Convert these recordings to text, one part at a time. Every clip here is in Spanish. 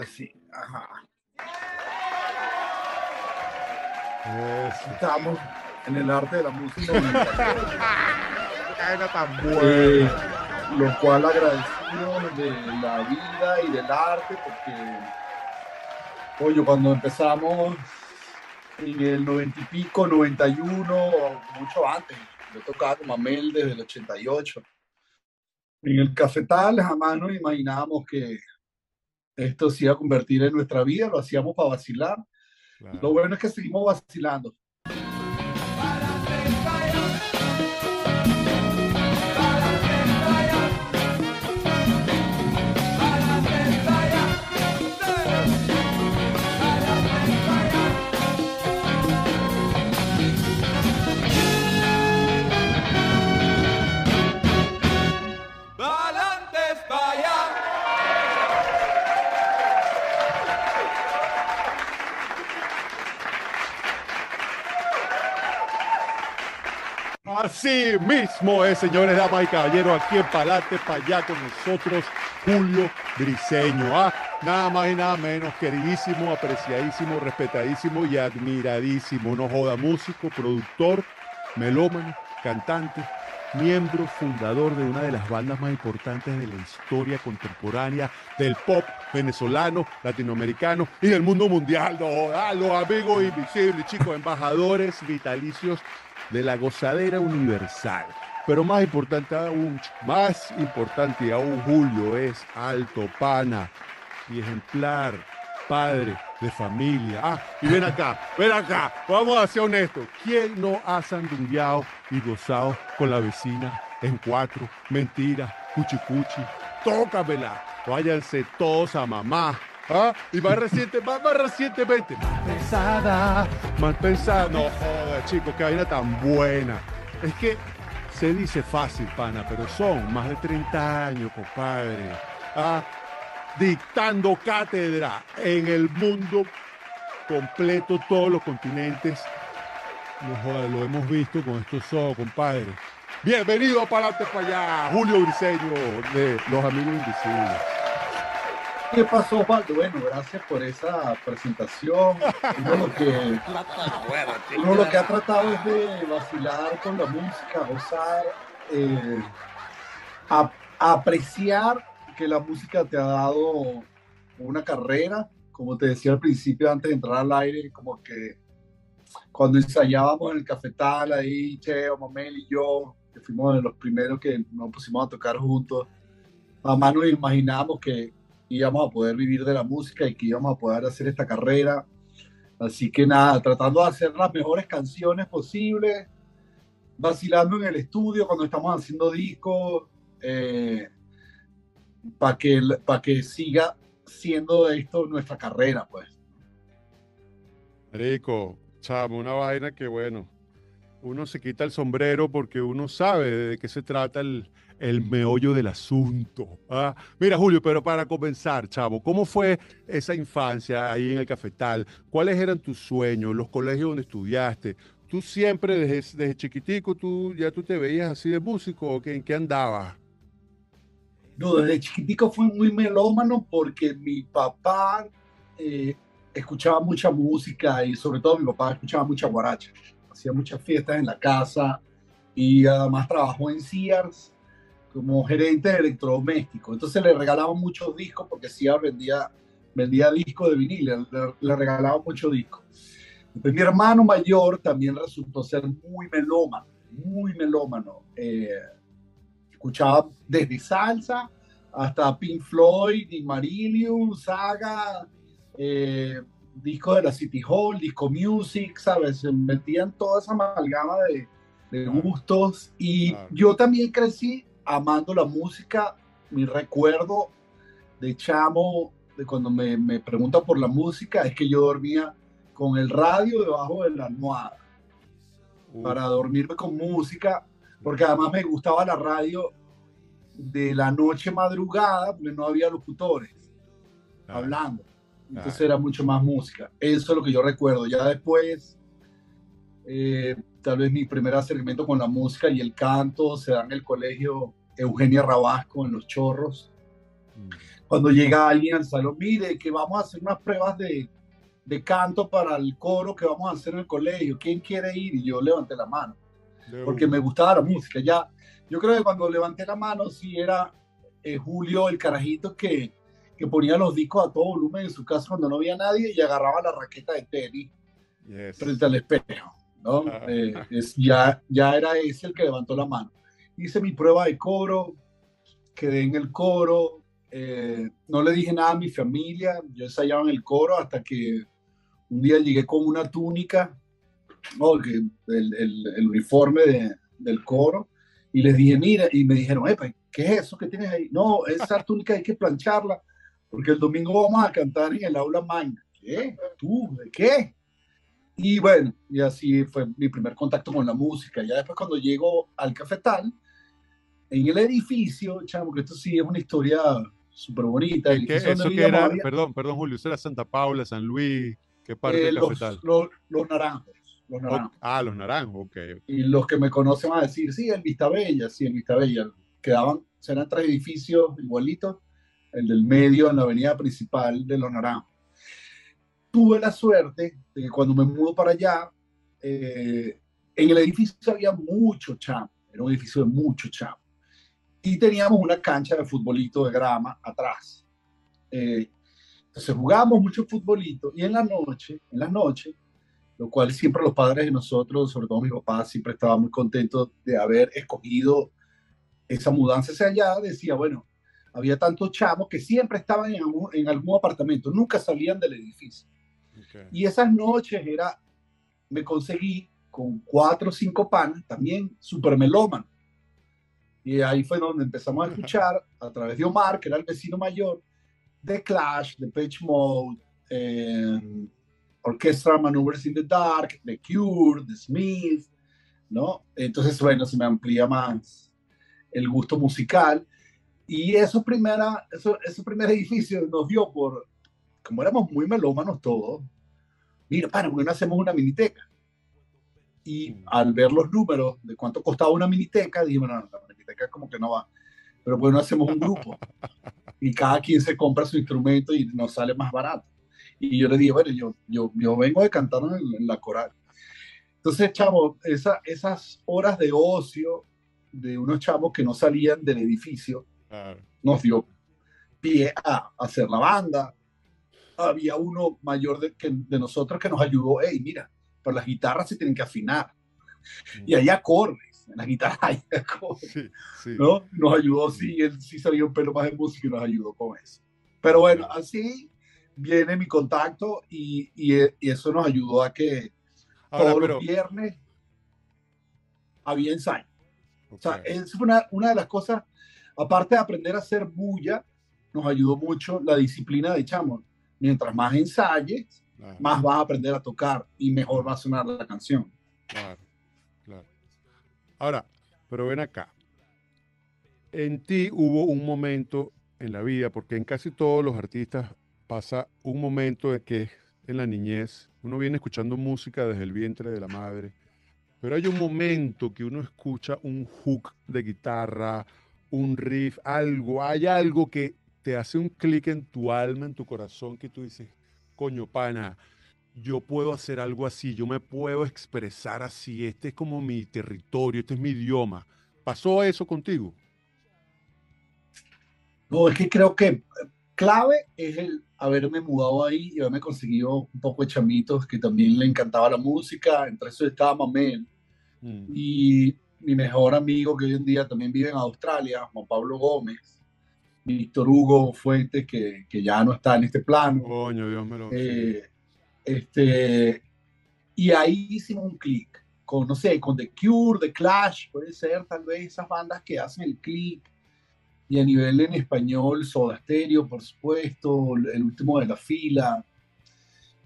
ahora sí. Ajá. Estamos en el arte de la música. Era tan Eh, lo cual agradecido de la vida y del arte, porque, oye, cuando empezamos en el noventa y pico, 91, o mucho antes, yo tocaba con Mamel desde el 88. En el cafetal jamás nos imaginábamos que esto se iba a convertir en nuestra vida, lo hacíamos para vacilar. Lo bueno es que seguimos vacilando. Así mismo es, señores, damas y caballeros, aquí en Palante, para allá con nosotros, Julio Briseño. Ah, nada más y nada menos, queridísimo, apreciadísimo, respetadísimo y admiradísimo. No joda, músico, productor, melómano, cantante, miembro fundador de una de las bandas más importantes de la historia contemporánea del pop venezolano, latinoamericano y del mundo mundial. No joda, los amigos invisibles, chicos, embajadores vitalicios de la gozadera universal. Pero más importante aún, más importante aún, Julio es alto, pana y ejemplar, padre de familia. Ah, y ven acá, ven acá, vamos a ser honestos. ¿Quién no ha sandungueado y gozado con la vecina en cuatro? Mentira, cuchicuchi, tócamela. Váyanse todos a mamá. ¿Ah? Y más reciente, más, más recientemente, más pesada, más pesada. No joda, chicos, qué vaina tan buena. Es que se dice fácil, pana, pero son más de 30 años, compadre. Ah, dictando cátedra en el mundo completo, todos los continentes. No joda, lo hemos visto con estos ojos, compadre. Bienvenido para adelante para allá, Julio Briseño de Los Amigos Invisibles. ¿Qué pasó, Osvaldo? Bueno, gracias por esa presentación. Uno lo que, ha tratado es de vacilar con la música, gozar, eh, a- apreciar que la música te ha dado una carrera. Como te decía al principio, antes de entrar al aire, como que cuando ensayábamos en el cafetal ahí, Cheo, Mamel y yo, que fuimos los primeros que nos pusimos a tocar juntos, jamás nos imaginábamos que íbamos a poder vivir de la música y que íbamos a poder hacer esta carrera. Así que nada, tratando de hacer las mejores canciones posibles, vacilando en el estudio cuando estamos haciendo discos, para que, para que siga siendo esto nuestra carrera, pues. Rico, chamo, una vaina que bueno, uno se quita el sombrero porque uno sabe de qué se trata el, el meollo del asunto. ¿ah? Mira, Julio, pero para comenzar, chavo, ¿cómo fue esa infancia ahí en el cafetal? ¿Cuáles eran tus sueños, los colegios donde estudiaste? ¿Tú siempre desde, desde chiquitico, tú ya tú te veías así de músico o qué, en qué andabas? No, desde chiquitico fui muy melómano porque mi papá eh, escuchaba mucha música y sobre todo mi papá escuchaba mucha guaracha. Hacía muchas fiestas en la casa y además trabajó en Sears como gerente de electrodoméstico. Entonces le regalaban muchos discos porque Sears vendía, vendía discos de vinil, le, le regalaban muchos discos. Mi hermano mayor también resultó ser muy melómano, muy melómano. Eh, escuchaba desde salsa hasta Pink Floyd, y Marillion, Saga, eh, discos de la City Hall, disco music, ¿sabes? Se metían toda esa amalgama de, de gustos y Claro. yo también crecí amando la música. Mi recuerdo de chamo, de cuando me, me preguntan por la música, es que yo dormía con el radio debajo de la almohada Uh, para dormirme con música, porque además me gustaba la radio de la noche madrugada, porque no había locutores hablando. Entonces era mucho más música. Eso es lo que yo recuerdo. Ya después, eh, tal vez mi primer acercamiento con la música y el canto se da en el colegio Eugenia Rabasco en Los Chorros. Cuando llega alguien al salón, mire, que vamos a hacer unas pruebas de, de canto para el coro que vamos a hacer en el colegio, ¿quién quiere ir? Y yo levanté la mano, porque me gustaba la música. Ya, yo creo que cuando levanté la mano, sí era eh, Julio, el carajito que, que ponía los discos a todo volumen en su casa cuando no había nadie y agarraba la raqueta de tenis frente al espejo. ¿no? Eh, es, ya, ya era ese el que levantó la mano. Hice mi prueba de coro, quedé en el coro, eh, no le dije nada a mi familia, yo ensayaba en el coro hasta que un día llegué con una túnica, ¿no? el, el, el, uniforme de, del coro, y les dije, mira, y me dijeron, Epa, ¿qué es eso que tienes ahí? No, esa túnica hay que plancharla, porque el domingo vamos a cantar en el aula magna. ¿Qué? ¿Tú? ¿De qué? Y bueno, y así fue mi primer contacto con la música. Ya después cuando llego al cafetal, en el edificio, chamo, que esto sí es una historia súper bonita. ¿Qué, eso que era, perdón, perdón, Julio, ¿eso era Santa Paula, San Luis? ¿Qué parte eh, cafetal? Los, los, naranjos. Los naranjos. ah, los naranjos, ok. Y los que me conocen van a decir, sí, en Vistabella, sí, en Vistabella. Quedaban, eran tres edificios igualitos, el del medio en la avenida principal de los naranjos tuve la suerte de que cuando me mudo para allá, eh, en el edificio había mucho chamo, era un edificio de mucho chamo. Y teníamos una cancha de futbolito de grama atrás. Eh, entonces jugábamos mucho futbolito y en la noche, en la noche, lo cual siempre los padres de nosotros, sobre todo mi papá, siempre estaba muy contento de haber escogido esa mudanza hacia allá, decía, bueno, había tantos chamos que siempre estaban en en algún apartamento, nunca salían del edificio. Y esas noches era, me conseguí con cuatro o cinco panes, también super melómano. Y ahí fue donde empezamos a escuchar, a través de Omar, que era el vecino mayor, The Clash, The Pitch Mode, eh, Orchestra Maneuvers in the Dark, The Cure, The Smith, ¿no? Entonces, bueno, se me amplía más el gusto musical. Y eso primera, eso, ese primer edificio nos dio por, como éramos muy melómanos todos, mira, para, ¿por no hacemos una miniteca? Y mm. al ver los números de cuánto costaba una miniteca, dije, bueno, la miniteca como que no va. Pero pues no hacemos un grupo. y cada quien se compra su instrumento y nos sale más barato. Y yo le dije, bueno, yo, yo, yo vengo de cantar en, la coral. Entonces, chavo, esa, esas horas de ocio de unos chavos que no salían del edificio nos dio pie a hacer la banda, había uno mayor de, que, de nosotros que nos ayudó, hey, mira, pero las guitarras se tienen que afinar. Y hay acordes, en las guitarras acordes, sí, sí. ¿no? Nos ayudó, sí, él sí sabía un pelo más de música y nos ayudó con eso. Pero bueno, así viene mi contacto y, y, y eso nos ayudó a que Ahora, todos los viernes había ensayo. Okay. O sea, es una, una de las cosas, aparte de aprender a hacer bulla, nos ayudó mucho la disciplina de chamo mientras más ensayes, más vas a aprender a tocar y mejor va a sonar la canción. Claro. Ahora, pero ven acá. En ti hubo un momento en la vida, porque en casi todos los artistas pasa un momento de que en la niñez uno viene escuchando música desde el vientre de la madre, pero hay un momento que uno escucha un hook de guitarra, un riff, algo, hay algo que te hace un clic en tu alma, en tu corazón, que tú dices, coño, pana, yo puedo hacer algo así, yo me puedo expresar así, este es como mi territorio, este es mi idioma. ¿Pasó eso contigo? No, es que creo que clave es el haberme mudado ahí y haberme conseguido un poco de chamitos que también le encantaba la música, entre eso estaba Mamel. Mm. Y mi mejor amigo que hoy en día también vive en Australia, Juan Pablo Gómez, Víctor Hugo Fuentes, que, que, ya no está en este plano. Coño, Dios me lo eh, este, Y ahí hicimos un clic con, no sé, con The Cure, The Clash, puede ser tal vez esas bandas que hacen el clic. Y a nivel en español, Soda Stereo, por supuesto, el último de la fila.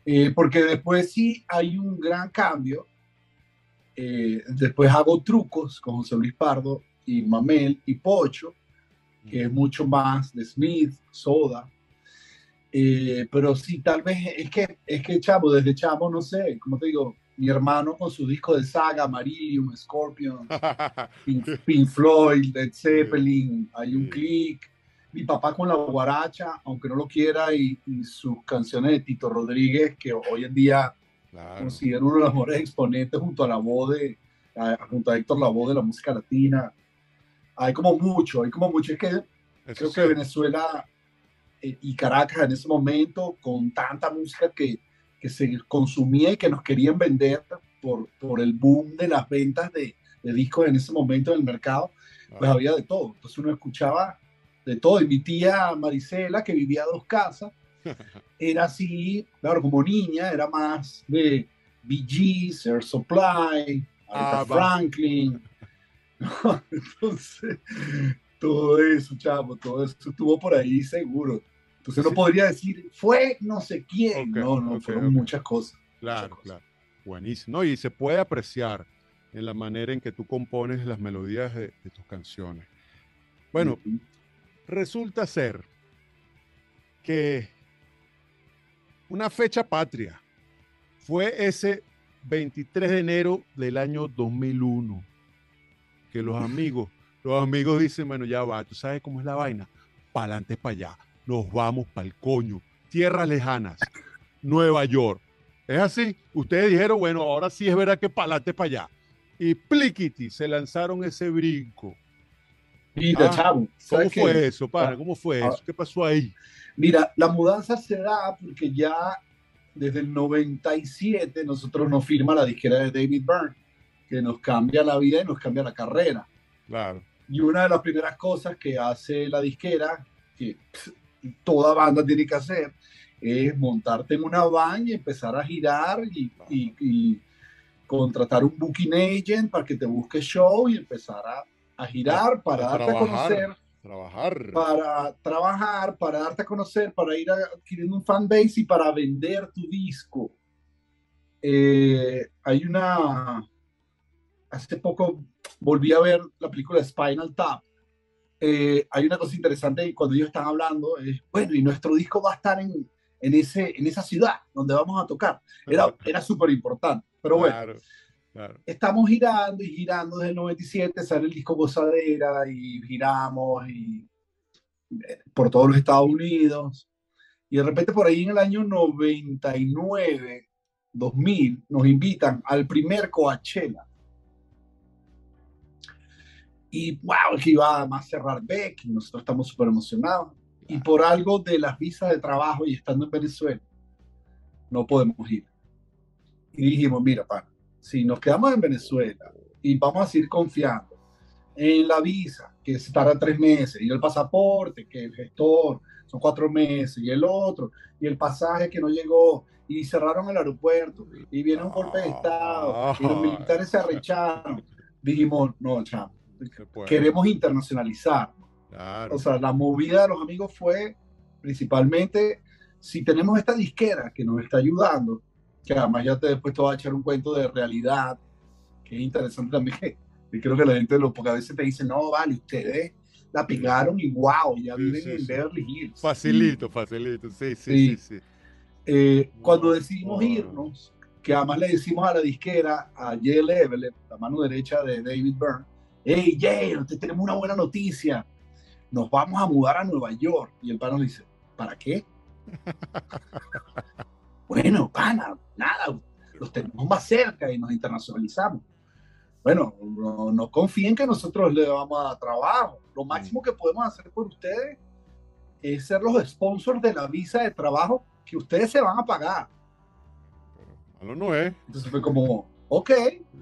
Eh, porque después sí hay un gran cambio. Eh, después hago trucos con José Luis Pardo y Mamel y Pocho que es mucho más de Smith, Soda. Eh, pero sí, tal vez es que, es que chavo, desde chavo, no sé, como te digo, mi hermano con su disco de saga, Marillion, Scorpion, Pink, Floyd, Led Zeppelin, hay un click. mi papá con la guaracha, aunque no lo quiera, y, sus canciones de Tito Rodríguez, que hoy en día claro. considero uno de los mejores exponentes junto a la voz de, junto a Héctor voz de la música latina. Hay como mucho, hay como mucho. Es que creo que Venezuela y Caracas en ese momento, con tanta música que, que se consumía y que nos querían vender por, por el boom de las ventas de, de discos en ese momento en el mercado, pues había de todo. Entonces uno escuchaba de todo. Y mi tía Marisela, que vivía a dos casas, era así, claro, como niña, era más de Bee Gees, Air Supply, ah, Franklin. Entonces, todo eso, chavo, todo eso estuvo por ahí seguro. Entonces no podría decir, fue no sé quién. no, no, fueron muchas cosas. Claro, claro. Buenísimo. y se puede apreciar en la manera en que tú compones las melodías de, tus canciones. Bueno, resulta ser que una fecha patria fue ese 23 de enero del año 2001, que los amigos, los amigos dicen, bueno, ya va, tú sabes cómo es la vaina, para adelante, para allá, nos vamos para el coño, tierras lejanas, Nueva York. Es así, ustedes dijeron, bueno, ahora sí es verdad que para adelante, para allá y pliquiti se lanzaron ese brinco. Mira, ah, chavo. ¿Cómo fue eso? Ah, ¿Cómo fue ah. eso? ¿Qué pasó ahí? Mira, la mudanza se da porque ya desde el 97 nosotros nos firma la disquera de David Byrne, que nos cambia la vida y nos cambia la carrera. Claro. Y una de las primeras cosas que hace la disquera, que toda banda tiene que hacer, es montarte en una van y empezar a girar y, y contratar un booking agent para que te busque show y empezar a, a girar para darte a conocer. Trabajar. Para trabajar, para darte a conocer, para ir adquiriendo un fan base y para vender tu disco. Eh, hay una. Hace poco volví a ver la película Spinal Tap. Eh, hay una cosa interesante y cuando ellos están hablando es, bueno, y nuestro disco va a estar en, en, ese, en esa ciudad donde vamos a tocar. Era, era súper importante. Pero bueno, estamos girando y girando desde el 97, sale el disco Gozadera y giramos y, eh, por todos los Estados Unidos. Y de repente por ahí en el año 99, 2000, nos invitan al primer Coachella. Y wow, que iba a cerrar Beck, y nosotros estamos súper emocionados. Y por algo de las visas de trabajo y estando en Venezuela, no podemos ir y dijimos, mira, pa, si nos quedamos en Venezuela y vamos a seguir confiando en la visa, que tarda tres meses, y el pasaporte, que el gestor son cuatro meses, y el otro, y el pasaje que no llegó, y cerraron el aeropuerto, y viene un golpe de Estado, y los militares se arrecharon, dijimos, no, chamo, queremos internacionalizar. O sea, la movida de los amigos fue principalmente, si tenemos esta disquera que nos está ayudando, que además ya te después te va a echar un cuento de realidad, que es interesante también. Y creo que la gente lo, porque a veces te dice, no, vale, ustedes la pegaron y wow, ya viven en Beverly Hills. Facilito, facilito, sí, sí, sí. Eh, cuando decidimos irnos, que además le decimos a la disquera, a Jay Level, la mano derecha de David Byrne, hey Jay, te tenemos una buena noticia, nos vamos a mudar a Nueva York. Y el pano dice, ¿para qué? Bueno, pana, nada, los tenemos más cerca y nos internacionalizamos. Bueno, no, confíen que nosotros le vamos a dar trabajo. Lo máximo que podemos hacer por ustedes es ser los sponsors de la visa de trabajo que ustedes se van a pagar. Pero no es. Entonces fue como, ok,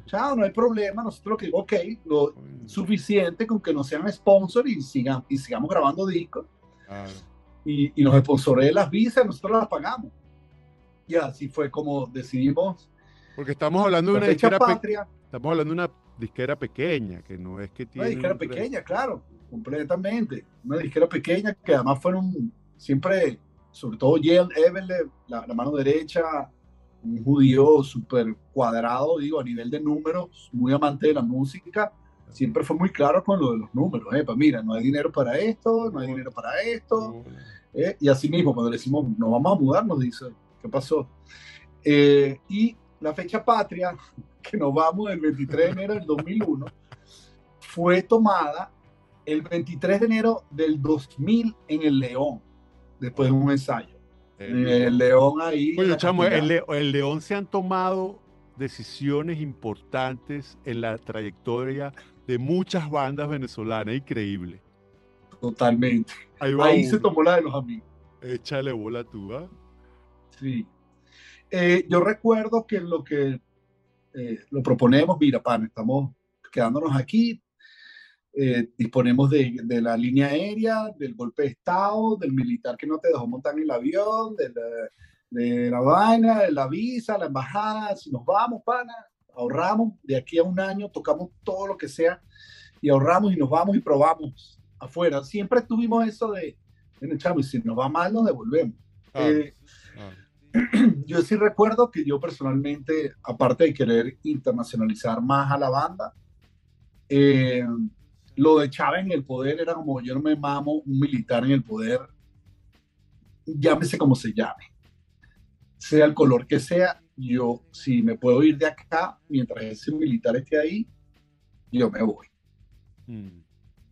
chao, no hay problema. Nosotros que, ok, lo suficiente con que nos sean sponsors y, sigan, y sigamos grabando discos. Y, y, nos sponsoré las visas, nosotros las pagamos y así fue como decidimos. Porque estamos hablando de una disquera patria. Estamos hablando de una disquera pequeña, que no es que tiene. Una disquera pequeña, claro, completamente. Una disquera pequeña que además fueron siempre, sobre todo Yale Everle, la, mano derecha, un judío súper cuadrado, digo, a nivel de números, muy amante de la música, siempre fue muy claro con lo de los números. ¿eh? Pues mira, no hay dinero para esto, no hay dinero para esto. ¿eh? Y así mismo, cuando le decimos, nos vamos a mudar, nos dice, ¿Qué pasó? Eh, y la fecha patria, que nos vamos el 23 de enero del 2001, fue tomada el 23 de enero del 2000 en el León, después de un ensayo. En el León ahí. Oye, chamo, el, el León se han tomado decisiones importantes en la trayectoria de muchas bandas venezolanas, increíble. Totalmente. Ahí, se tomó la de los amigos. Échale bola tú, ¿ah? Sí. Eh, yo recuerdo que lo que eh, lo proponemos, mira, pan, estamos quedándonos aquí, eh, disponemos de, de, la línea aérea, del golpe de Estado, del militar que no te dejó montar en el avión, de la, de la vaina, de la visa, la embajada, si nos vamos, pana, ahorramos de aquí a un año, tocamos todo lo que sea y ahorramos y nos vamos y probamos afuera. Siempre tuvimos eso de, en el chamo, y si nos va mal, nos devolvemos. Eh, yo sí recuerdo que yo personalmente, aparte de querer internacionalizar más a la banda, eh, lo de Chávez en el poder era como yo no me mamo un militar en el poder, llámese como se llame sea el color que sea, yo si me puedo ir de acá mientras ese militar esté ahí, yo me voy. Mm,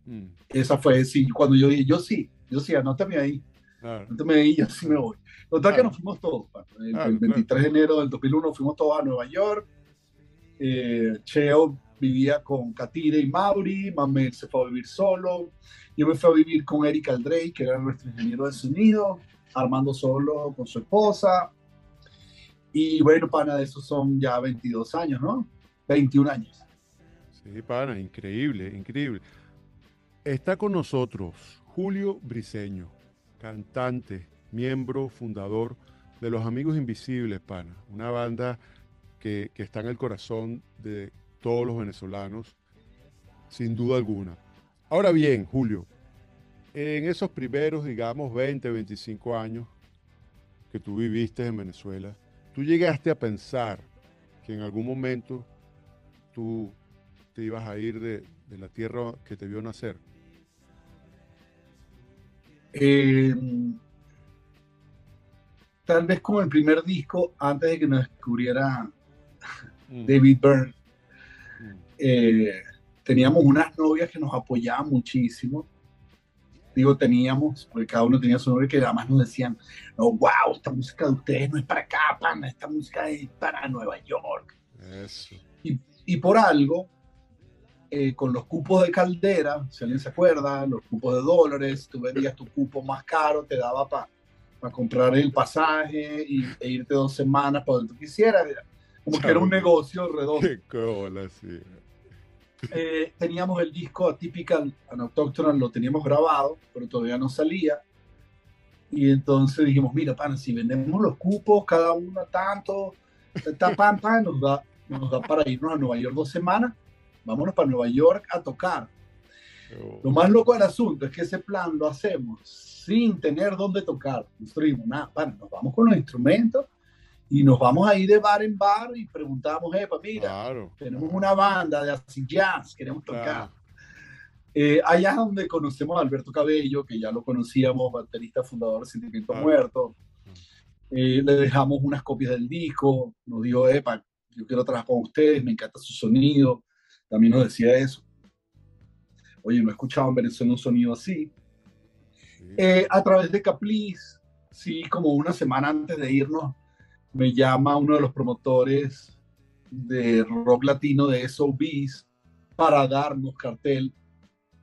mm. Esa fue, sí, cuando yo dije, yo sí, yo sí, anótame ahí. Anótame ahí, yo sí me voy. Total que nos fuimos todos. El, 23 de enero del 2001 fuimos todos a Nueva York. Eh, Cheo vivía con Katire y Mauri, Mamel se fue a vivir solo, yo me fui a vivir con Eric Aldrey, que era nuestro ingeniero de sonido, Armando solo con su esposa, y bueno, pana, de esos son ya 22 años, ¿no? 21 años. Sí, pana, increíble, increíble. Está con nosotros Julio Briseño, cantante, miembro, fundador de Los Amigos Invisibles, pana, una banda que, que está en el corazón de todos los venezolanos, sin duda alguna. Ahora bien, Julio, en esos primeros, digamos, 20, 25 años que tú viviste en Venezuela, ¿Tú llegaste a pensar que en algún momento tú te ibas a ir de, la tierra que te vio nacer? Eh, tal vez con el primer disco, antes de que nos descubriera mm. David Byrne. Eh, teníamos unas novias que nos apoyaban muchísimo digo teníamos, porque cada uno tenía su nombre, que además nos decían, no, wow, esta música de ustedes no es para acá, pana, esta música es para Nueva York. Eso. Y, y por algo, eh, con los cupos de caldera, si alguien se acuerda, los cupos de dólares, tú vendías tu cupo más caro, te daba para para comprar el pasaje y, e irte dos semanas para donde tú quisieras. Como que era un negocio redondo. Qué cola, sí. Eh, teníamos el disco Atypical and lo teníamos grabado, pero todavía no salía. Y entonces dijimos, mira, pan, si vendemos los cupos, cada uno tanto, esta pan, nos da, nos da para irnos a Nueva York dos semanas, vámonos para Nueva York a tocar. Lo más loco del asunto es que ese plan lo hacemos sin tener dónde tocar. Nosotros nada, pan, nos vamos con los instrumentos y nos vamos a ir de bar en bar y preguntamos, epa, mira, tenemos una banda de así jazz, queremos tocar. Eh, allá es donde conocemos a Alberto Cabello, que ya lo conocíamos, baterista fundador de Sentimiento Muerto. Eh, le dejamos unas copias del disco, nos dijo, epa, yo quiero trabajar con ustedes, me encanta su sonido. También nos decía eso. Oye, no he escuchado en Venezuela un sonido así. Eh, a través de Capliz, sí, como una semana antes de irnos, me llama uno de los promotores de rock latino de SOBs para darnos cartel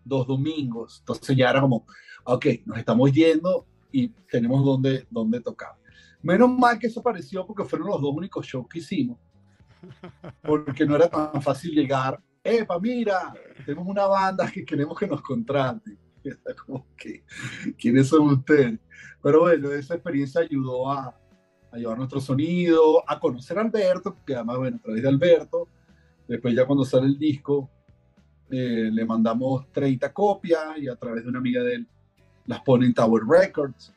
dos domingos. Entonces ya era como, ok, nos estamos yendo y tenemos donde, donde tocar. Menos mal que eso pareció porque fueron los dos únicos shows que hicimos. Porque no era tan fácil llegar. Epa, mira, tenemos una banda que queremos que nos contraten. Como que, ¿quiénes son ustedes? Pero bueno, esa experiencia ayudó a, a llevar nuestro sonido, a conocer a Alberto, que además, bueno, a través de Alberto, después ya cuando sale el disco, eh, le mandamos 30 copias y a través de una amiga de él las pone en Tower Records.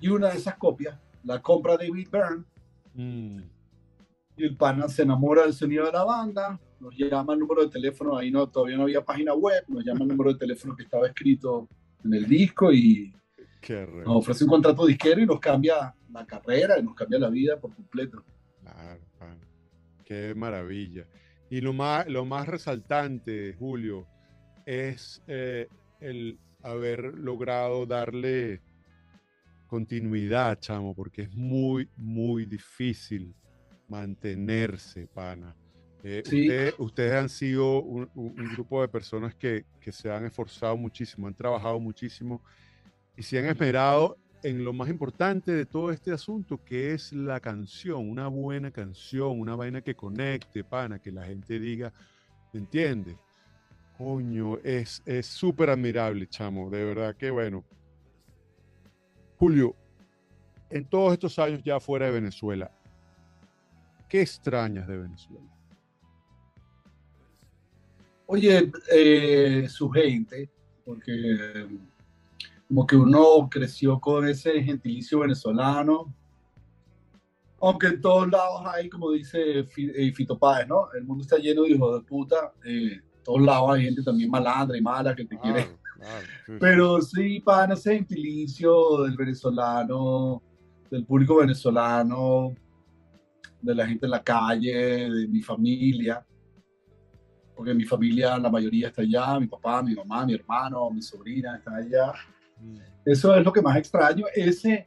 Y una de esas copias la compra David Byrne. Mm. Y el pana se enamora del sonido de la banda, nos llama el número de teléfono, ahí no, todavía no había página web, nos llama el número de teléfono que estaba escrito en el disco y nos ofrece un contrato disquero y nos cambia la carrera y nos cambia la vida por completo. Claro, qué maravilla. Y lo más, lo más resaltante, Julio, es eh, el haber logrado darle continuidad, chamo, porque es muy, muy difícil mantenerse, pana. Eh, ustedes, han sido un, grupo de personas que, que, se han esforzado muchísimo, han trabajado muchísimo y se han esperado en lo más importante de todo este asunto, que es la canción, una buena canción, una vaina que conecte, pana, que la gente diga, ¿entiendes? Coño, es súper admirable, chamo, de verdad que bueno. Julio, en todos estos años ya fuera de Venezuela, ¿qué extrañas de Venezuela? Oye, eh, su gente, porque como que uno creció con ese gentilicio venezolano, aunque en todos lados hay, como dice eh, Fito Páez, ¿no? El mundo está lleno de hijos de puta, eh, todos lados hay gente también malandra y mala que te quiere. Pero sí, para ese gentilicio del venezolano, del público venezolano, de la gente en la calle, de mi familia porque mi familia, la mayoría está allá, mi papá, mi mamá, mi hermano, mi sobrina está allá. Mm. Eso es lo que más extraño, ese,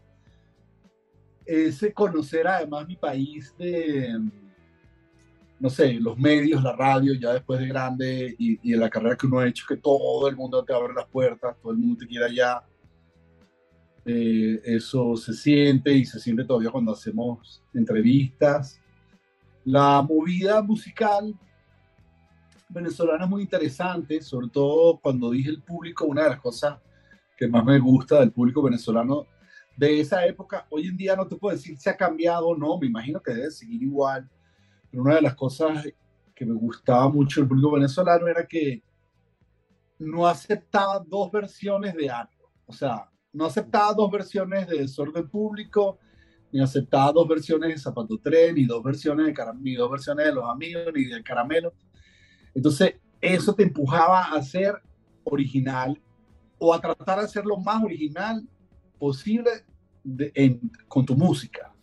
ese conocer además mi país de, no sé, los medios, la radio, ya después de grande y, y la carrera que uno ha hecho, que todo el mundo te abre las puertas, todo el mundo te quiere allá. Eh, eso se siente y se siente todavía cuando hacemos entrevistas. La movida musical venezolana muy interesante, sobre todo cuando dije el público, una de las cosas que más me gusta del público venezolano de esa época, hoy en día no te puedo decir si ha cambiado o no, me imagino que debe seguir igual, pero una de las cosas que me gustaba mucho del público venezolano era que no aceptaba dos versiones de algo, o sea, no aceptaba dos versiones de desorden público, ni aceptaba dos versiones de Zapato Tren, ni dos versiones de, ni dos versiones de Los Amigos, ni de Caramelo, entonces, eso te empujaba a ser original o a tratar de ser lo más original posible con tu música.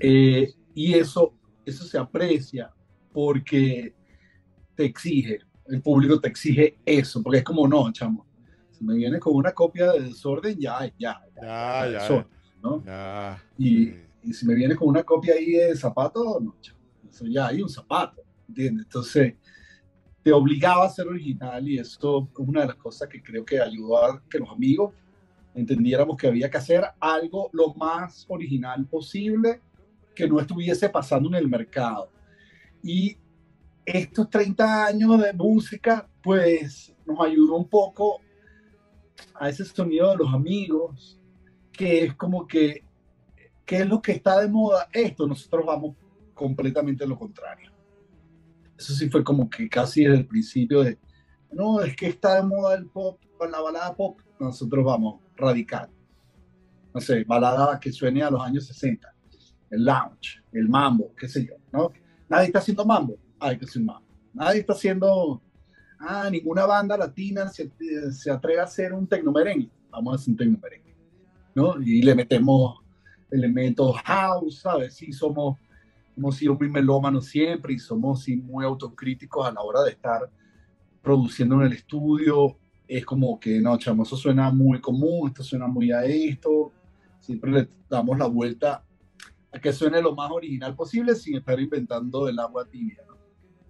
Eh, y eso, eso se aprecia porque te exige, el público te exige eso, porque es como, no, chamo, si me viene con una copia de desorden, ya, ya, ya, ya, ya, ¿no? y, y, si me viene con una copia ahí de zapato, no, chamo, eso ya hay un zapato, ¿entiendes? Entonces, te obligaba a ser original y esto es una de las cosas que creo que ayudó a que los amigos entendiéramos que había que hacer algo lo más original posible que no estuviese pasando en el mercado. Y estos 30 años de música, pues nos ayudó un poco a ese sonido de los amigos, que es como que, ¿qué es lo que está de moda? Esto, nosotros vamos completamente lo contrario eso sí fue como que casi desde el principio de, no, es que está de moda el pop, la balada pop, nosotros vamos radical. No sé, balada que suene a los años 60, el lounge, el mambo, qué sé yo, ¿no? Nadie está haciendo mambo, hay que hacer mambo. Nadie está haciendo, ah, ninguna banda latina se, se atreve a hacer un tecnomerengue, vamos a hacer un tecnomerengue, ¿no? Y le metemos elementos house, ¿sabes? Sí, somos hemos sido muy melómanos siempre y somos muy autocríticos a la hora de estar produciendo en el estudio. Es como que, no, chamo, eso suena muy común, esto suena muy a esto. Siempre le damos la vuelta a que suene lo más original posible sin estar inventando el agua tibia. ¿no?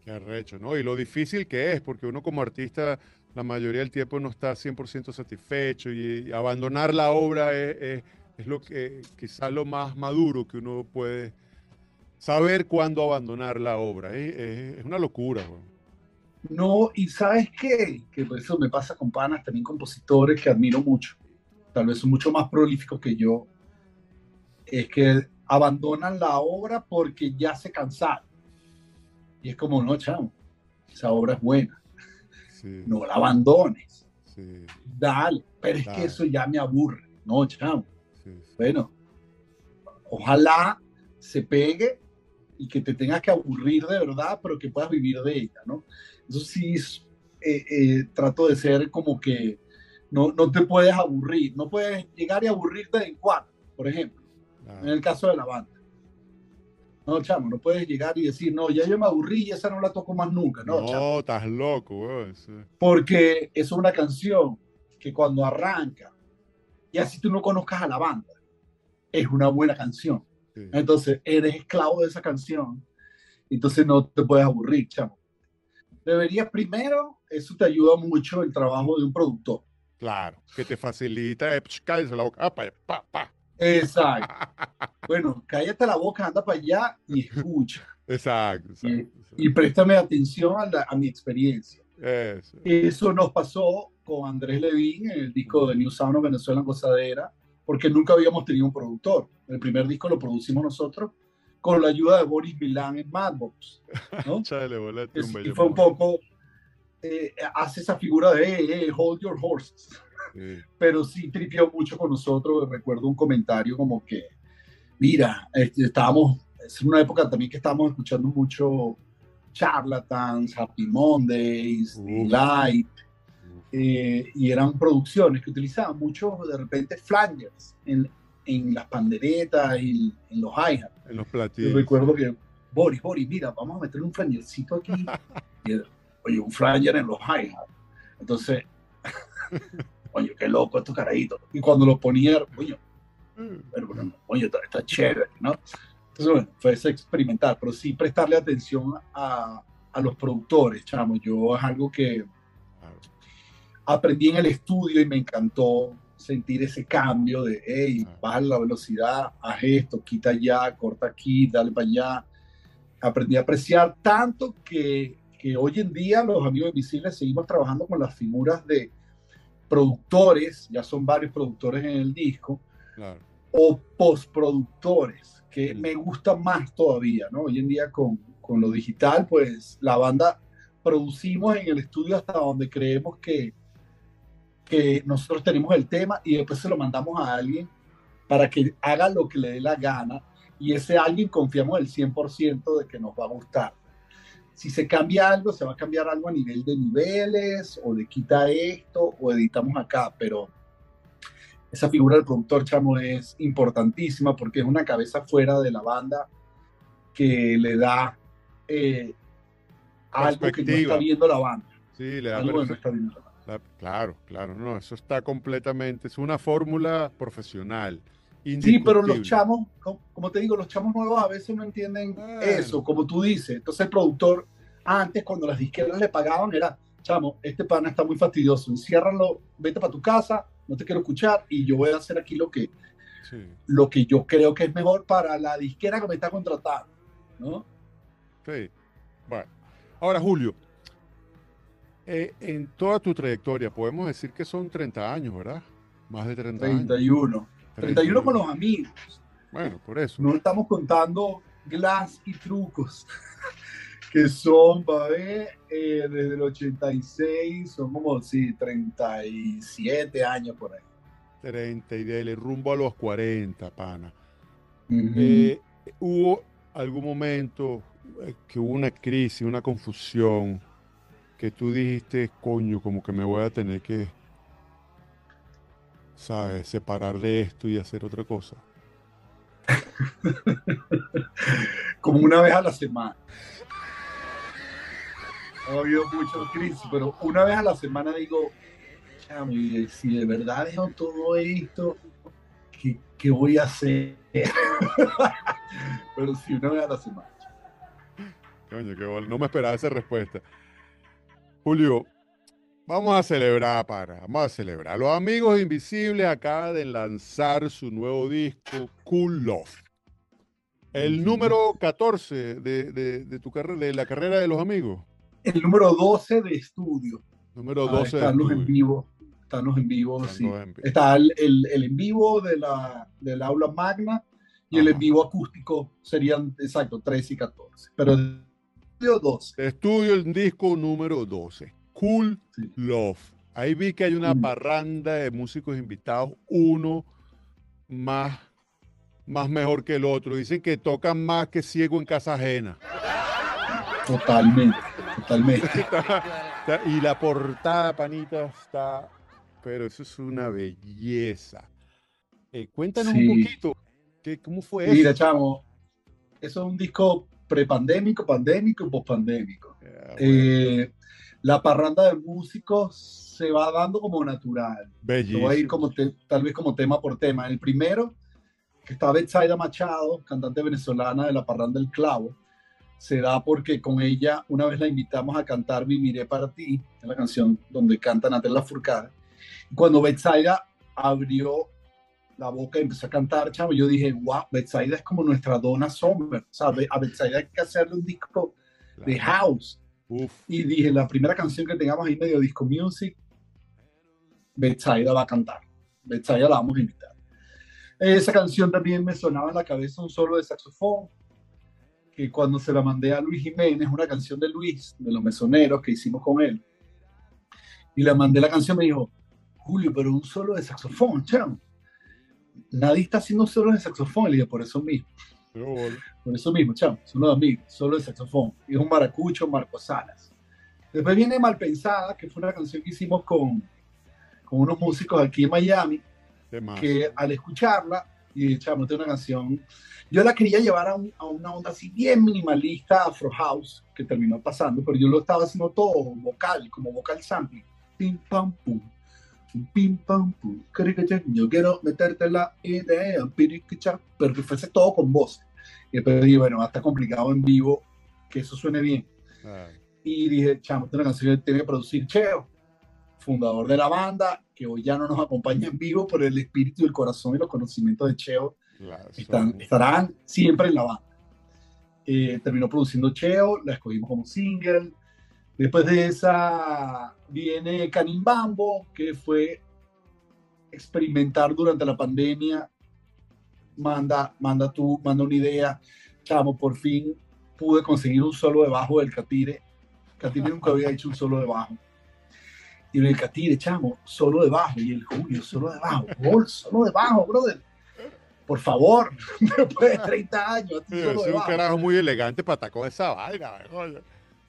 Qué arrecho, ¿no? Y lo difícil que es, porque uno como artista la mayoría del tiempo no está 100% satisfecho y, abandonar la obra es, es, lo que quizás lo más maduro que uno puede saber cuándo abandonar la obra. Es, una locura. No, y sabes qué? Que eso me pasa con panas, también compositores que admiro mucho, tal vez son mucho más prolíficos que yo, es que abandonan la obra porque ya se cansaron. Y es como, no, chamo, esa obra es buena. No la abandones. Dale, pero es que eso ya me aburre. No, chamo. Bueno, ojalá se pegue y que te tengas que aburrir de verdad, pero que puedas vivir de ella, ¿no? Eso sí, eh, eh, trato de ser como que no, no te puedes aburrir, no puedes llegar y aburrirte en cuatro, por ejemplo, en el caso de la banda. No, chamo, no puedes llegar y decir, no, ya yo me aburrí y esa no la toco más nunca. No, chamo. No, estás loco, weón. Sí. Porque es una canción que cuando arranca, y así tú no conozcas a la banda, es una buena canción. Sí. Entonces, eres esclavo de esa canción. Entonces no te puedes aburrir, chamo. Deberías primero, eso te ayuda mucho el trabajo de un productor. Claro, que te facilita, eh, psh, cállese la boca, ah, pa, pa, pa. Exacto. Bueno, cállate la boca, anda para allá y escucha. Exacto, exacto. exacto. Y préstame atención a, la- a mi experiencia. Eso. Eso nos pasó con Andrés Levin en el disco de New Sound of Venezuela en Gozadera, porque nunca habíamos tenido un productor. El primer disco lo producimos nosotros con la ayuda de Boris Milán en Madbox. ¿no? Chale, volate un y fue un poco, eh, hace esa figura de, "Hey, hey, hold your horses. Sí. Pero sí tripió mucho con nosotros. Recuerdo un comentario como que, mira, este, estábamos, es una época también que estábamos escuchando mucho Charlatans, Happy Mondays, Uf. Light, eh, y eran producciones que utilizaban mucho de repente flangers en, en las panderetas y en los hi-hats. En los Yo platillos. recuerdo que, Boris, Boris, mira, vamos a meter un flangercito aquí. Y Oye, un flanger en los hi-hats. Entonces, oye, qué loco estos carajitos. Y cuando lo ponía, oye, pero, bueno, oye, está, está chévere, ¿no? Entonces, bueno, fue ese experimentar, pero sí prestarle atención a, a los productores, chamo. Yo es algo que. Aprendí en el estudio y me encantó sentir ese cambio de, hey, Ah. baja la velocidad, haz esto, quita allá, corta aquí, dale para allá. Aprendí a apreciar tanto que, que hoy en día los amigos invisibles seguimos trabajando con las figuras de productores, ya son varios productores en el disco, Claro. o postproductores, que Mm. me gusta más todavía, ¿no? Hoy en día con, con lo digital, pues la banda producimos en el estudio hasta donde creemos que, que nosotros tenemos el tema y después se lo mandamos a alguien para que haga lo que le dé la gana y ese alguien confiamos el 100% de que nos va a gustar. Si se cambia algo, se va a cambiar algo a nivel de niveles o de quita esto o editamos acá, pero esa figura del productor, chamo, es importantísima porque es una cabeza fuera de la banda que le da eh, algo que no Perspectiva. está viendo la banda. Sí, le da Algo que no está viendo la banda. La- Claro, claro, no, eso está completamente, es una fórmula profesional. Sí, pero los chamos, co- como te digo, los chamos nuevos a veces no entienden Bueno. eso, como tú dices. Entonces el productor, antes cuando las disqueras le pagaban, era, chamo, este pana está muy fastidioso, enciérralo, vete para tu casa, no te quiero escuchar y yo voy a hacer aquí lo que, Sí, lo que yo creo que es mejor para la disquera que me está contratando, ¿no? sí. Bueno, ahora Julio, eh, en toda tu trayectoria, podemos decir que son 30 años, ¿verdad? Más de 30 años. 31. 31 con los amigos. Bueno, por eso. No estamos contando glass y trucos, que son, va a ver, eh, desde el 86, son como, sí, 37 años por ahí. 30 y dele rumbo a los 40, pana. Eh, ¿Hubo algún momento que hubo una crisis, una confusión, que tú dijiste, coño, como que me voy a tener que, ¿sabes?, separar de esto y hacer otra cosa? como una vez a la semana. Ha habido mucho crisis, pero una vez a la semana digo, si de verdad dejo todo esto, ¿qué, qué voy a hacer? pero sí, una vez a la semana. Coño, qué bola, No me esperaba esa respuesta. Julio, vamos a celebrar, para, vamos a celebrar. Los Amigos Invisibles acaban de lanzar su nuevo disco, Cool Love. El número 14 de, de- de tu carrera, de la carrera de los amigos. El número 12 de estudio. Número Ah, 12 de están los en vivo. Están los en vivo, sí. en vivo. Está el, el- el en vivo de la, del aula magna y el en vivo acústico serían, exacto, 13 y 14. Pero 12. De estudio el disco número 12, Cool Sí. Love. Ahí vi que hay una Mm. parranda de músicos invitados, uno más, más mejor que el otro. Dicen que tocan más que ciego en casa ajena. Totalmente, totalmente. Está- y la portada, panita, está, pero eso es una belleza. Eh, cuéntanos un Sí. poquito, ¿qué, ¿cómo fue Mira, eso? chamo, eso es un disco prepandémico, pandémico y pospandémico. Yeah. Eh, la parranda de músicos se va dando como natural. Bellísimo. voy a ir como te- tal vez como tema por tema. El primero, que está Betsaida Machado, cantante venezolana de la Parranda del Clavo, se da porque con ella una vez la invitamos a cantar Viviré para ti, es la canción donde canta Natalia Furcada. Cuando Betsaida abrió la boca y empezó a cantar, chavo, yo dije, wow, Betsaida es como nuestra Donna Summer. O sea, a Betsaida hay que hacerle un disco de house. Uf, Y dije, la primera canción que tengamos ahí medio disco music, Betsaida va a cantar. Betsaida la vamos a invitar. Esa canción también me sonaba en la cabeza un solo de saxofón, que cuando se la mandé a Luis Jiménez, una canción de Luis, de los mesoneros que hicimos con él, y le mandé la canción, me dijo, Julio, pero un solo de saxofón, chamo. Nadie está haciendo solo de saxofón, le por eso mismo. Por eso mismo, chamo, son los amigos, solo de saxofón. Y es un maracucho, Marco Salas. Después viene Malpensada, que fue una canción que hicimos con, con unos músicos aquí en Miami, que al escucharla, y chamo, es una canción, yo la quería llevar a, un- a una onda así bien minimalista, Afro House, que terminó pasando, pero yo lo estaba haciendo todo vocal, como vocal sampling. Pim, pam, pum. Pim, pam, pum. Yo quiero meterte la idea, pero que fuese todo con voz. Y después dije, bueno, va a estar complicado en vivo que eso suene bien. Ah, Y dije, chamo, esta canción que tiene que producir Cheo, fundador de la banda, que hoy ya no nos acompaña en vivo, pero el espíritu el corazón y los conocimientos de Cheo claro, están, son- estarán siempre en la banda. Eh, terminó produciendo Cheo, la escogimos como single. Después de esa viene Canimbambo, que fue experimentar durante la pandemia. Manda, manda tú, manda una idea. Chamo, por fin pude conseguir un solo de bajo del Catire. Catire nunca había hecho un solo de bajo. Y el Catire, chamo, solo de bajo. Y el Julio, solo de bajo. Gol, solo de bajo, brother. Por favor, después de 30 años, Sí, es un carajo muy elegante para con esa vaina.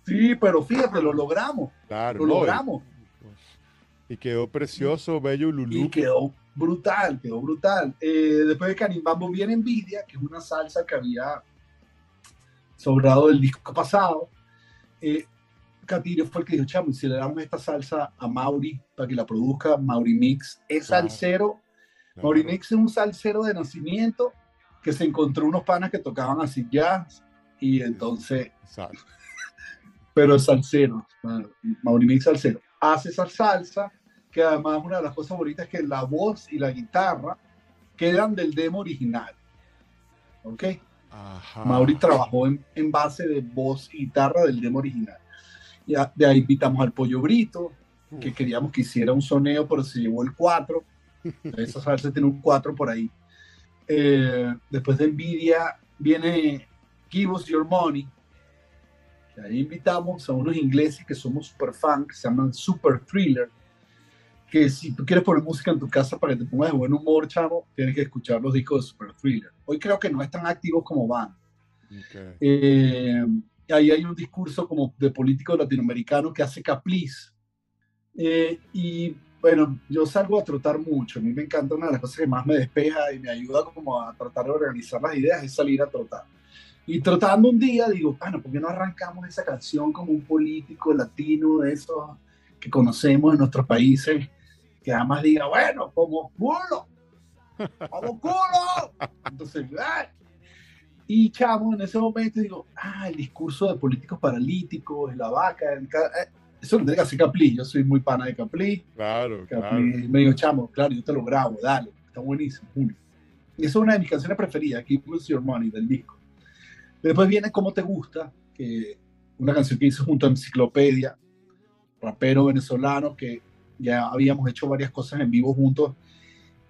Sí, pero fíjate, lo logramos, Claro, lo no, y- logramos. Y quedó precioso, bello Y Lulú. quedó brutal, quedó brutal. Eh, después de Canimbambo viene Envidia, que es una salsa que había sobrado del disco pasado. Eh, fue el que dijo, chamo, y si le damos esta salsa a Mauri para que la produzca, Mauri Mix es Claro. salsero. Mauri Mix es un salsero de nacimiento que se encontró unos panas que tocaban así jazz y entonces Exacto. Pero es salsero, Maurimix salsero. Hace esa salsa, que además una de las cosas bonitas es que la voz y la guitarra quedan del demo original. ¿Ok? Ajá. Mauri trabajó en, en base de voz y guitarra del demo original. Ya, de ahí invitamos al Pollo Brito, que queríamos que hiciera un soneo, pero se llevó el 4. Esa salsa tiene un 4 por ahí. Eh, después de Nvidia viene Give Us Your Money. Que ahí invitamos a unos ingleses que somos super fans, que se llaman Super Thriller. Que si tú quieres poner música en tu casa para que te pongas de buen humor, chavo, tienes que escuchar los discos de Super Thriller. Hoy creo que no están activos como van. ok. Eh, ahí hay un discurso como de político latinoamericano que hace capliz. Eh, y bueno, yo salgo a trotar mucho. A mí me encanta una de las cosas que más me despeja y me ayuda como a tratar de organizar las ideas es salir a trotar. Y trotando un día digo, bueno, ¿por qué no arrancamos esa canción como un político latino de esos que conocemos en nuestros países? Que además diga, bueno, como culo, como culo. Entonces, ¡ay! Y chamo, en ese momento digo, ah, el discurso de políticos paralíticos, la vaca, el eh, eso lo tiene que hacer Capli. Yo soy muy pana de Capli. Claro, claro. Capli me dijo, chamo, claro, yo te lo grabo, dale, está buenísimo. Julio. Y esa es una de mis canciones preferidas, Keep With Your Money, del disco. Después viene Cómo Te Gusta, que una canción que hice junto a Enciclopedia, rapero venezolano, que ya habíamos hecho varias cosas en vivo juntos,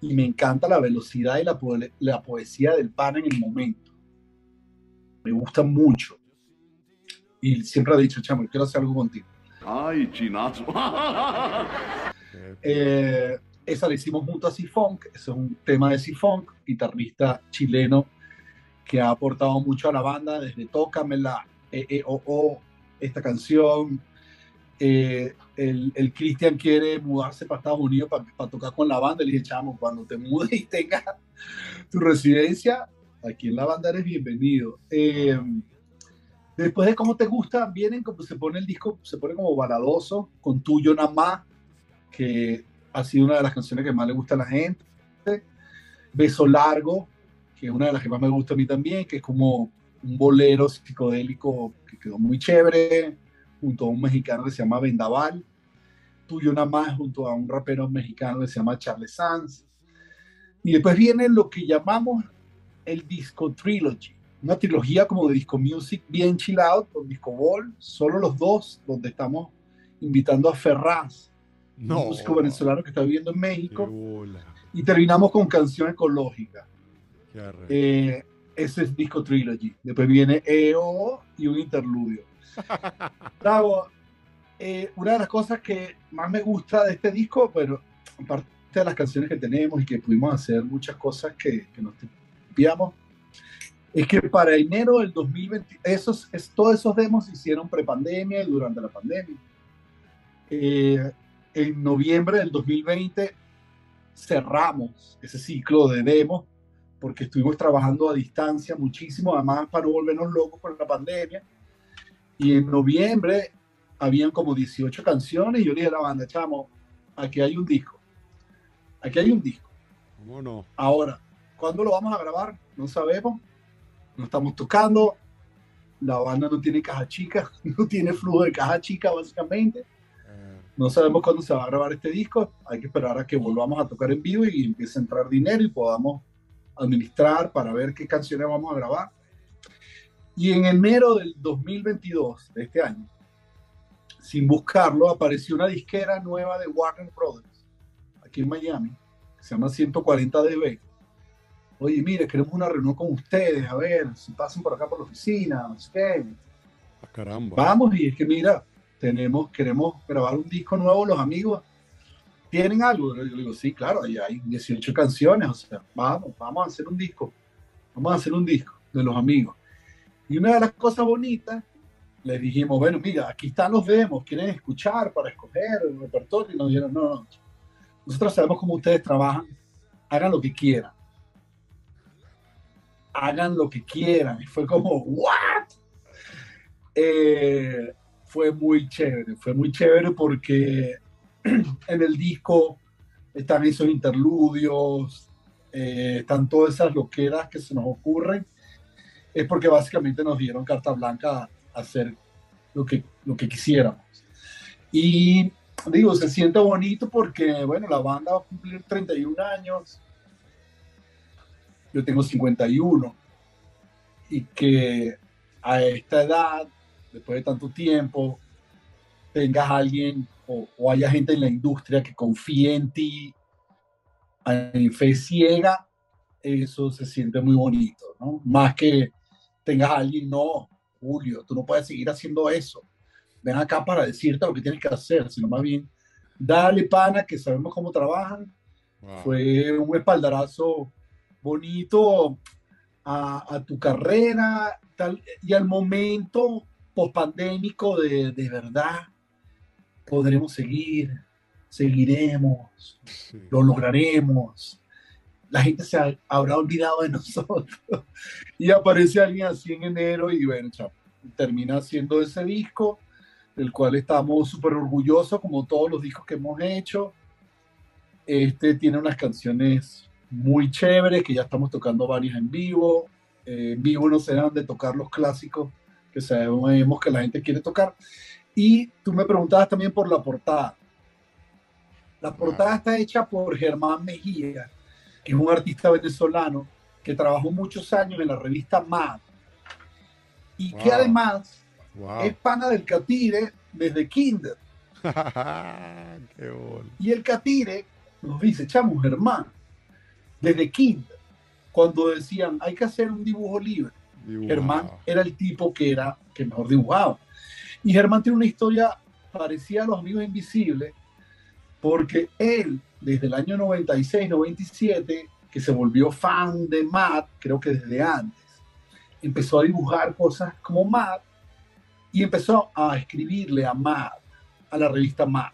y me encanta la velocidad y la, po- la poesía del pana en el momento. Me gusta mucho. Y siempre ha dicho, chamo, quiero hacer algo contigo. Ay, chinazo. Eh, esa la hicimos junto a C-Funk, ese es un tema de C-Funk, guitarrista chileno que ha aportado mucho a la banda, desde Tócamela, eh, eh, oh, oh, esta canción. Eh, el, el Cristian quiere mudarse para Estados Unidos para tocar con la banda. Le dije, chamo, cuando te mudes y tengas tu residencia, aquí en la banda eres bienvenido. Eh, después de cómo te gusta, vienen como se pone el disco, se pone como baladoso, con tuyo nada más, que ha sido una de las canciones que más le gusta a la gente. Beso largo, que es una de las que más me gusta a mí también, que es como un bolero psicodélico que quedó muy chévere, junto a un mexicano que se llama Vendaval. Tuyo nada más, junto a un rapero mexicano que se llama Charles Sanz. Y después viene lo que llamamos el Disco Trilogy, una trilogía como de disco music bien chill out, con disco ball, solo los dos, donde estamos invitando a Ferraz, un músico venezolano que está viviendo en México, y terminamos con canción ecológica. Eh, ese es disco trilogy. Después viene EO y un interludio. Bravo. Eh, una de las cosas que más me gusta de este disco, pero aparte de las canciones que tenemos y que pudimos hacer muchas cosas que, que nos copiamos, es que para enero del 2020, esos, es, todos esos demos se hicieron prepandemia y durante la pandemia. Eh, en noviembre del 2020 cerramos ese ciclo de demos porque estuvimos trabajando a distancia muchísimo, además para no volvernos locos con la pandemia. Y en noviembre habían como 18 canciones y yo le dije a la banda, chamo, aquí hay un disco. Aquí hay un disco. ¿Cómo no? Ahora, ¿cuándo lo vamos a grabar? No sabemos. No estamos tocando. La banda no tiene caja chica, no tiene flujo de caja chica básicamente. Eh. No sabemos cuándo se va a grabar este disco. Hay que esperar a que volvamos a tocar en vivo y empiece a entrar dinero y podamos administrar para ver qué canciones vamos a grabar. Y en enero del 2022, de este año, sin buscarlo, apareció una disquera nueva de Warner Brothers, aquí en Miami, que se llama 140 dB. Oye, mire, queremos una reunión con ustedes, a ver, si pasan por acá por la oficina, no sé qué. Ah, caramba. Vamos, y es que mira, tenemos, queremos grabar un disco nuevo, los amigos, ¿tienen algo? Yo digo, sí, claro, ahí hay 18 canciones, o sea, vamos, vamos a hacer un disco, vamos a hacer un disco de los amigos. Y una de las cosas bonitas, les dijimos, bueno, mira, aquí están los demos, quieren escuchar para escoger el repertorio, y nos dijeron, no, no, nosotros sabemos cómo ustedes trabajan, hagan lo que quieran. Hagan lo que quieran. Y fue como, ¿what? Eh, fue muy chévere, fue muy chévere porque en el disco están esos interludios, eh, están todas esas loqueras que se nos ocurren, es porque básicamente nos dieron carta blanca a hacer lo que, lo que quisiéramos. Y digo, se siente bonito porque, bueno, la banda va a cumplir 31 años, yo tengo 51, y que a esta edad, después de tanto tiempo, tengas a alguien o, haya gente en la industria que confíe en ti en fe ciega, eso se siente muy bonito, ¿no? Más que tengas a alguien, no, Julio, tú no puedes seguir haciendo eso. Ven acá para decirte lo que tienes que hacer, sino más bien, dale pana, que sabemos cómo trabajan. Fue un espaldarazo bonito a, a, tu carrera tal, y al momento pospandémico de, de verdad podremos seguir, seguiremos, lo lograremos. La gente se habrá olvidado de nosotros. y aparece alguien así en enero y bueno, termina haciendo ese disco, del cual estamos súper orgullosos, como todos los discos que hemos hecho. Este tiene unas canciones muy chéveres, que ya estamos tocando varias en vivo. Eh, en vivo no se dan de tocar los clásicos que sabemos que la gente quiere tocar. Y tú me preguntabas también por la portada. La portada está hecha por Germán Mejía, que es un artista venezolano que trabajó muchos años en la revista Mad. Y que además es pana del Catire desde Kinder. y el Catire nos dice, chamo, Germán, desde Kinder, cuando decían hay que hacer un dibujo libre, Germán era el tipo que era que mejor dibujaba. Y Germán tiene una historia parecida a Los Amigos Invisibles, porque él, desde el año 96, 97, que se volvió fan de Matt, creo que desde antes, empezó a dibujar cosas como Matt y empezó a escribirle a Matt, a la revista Matt.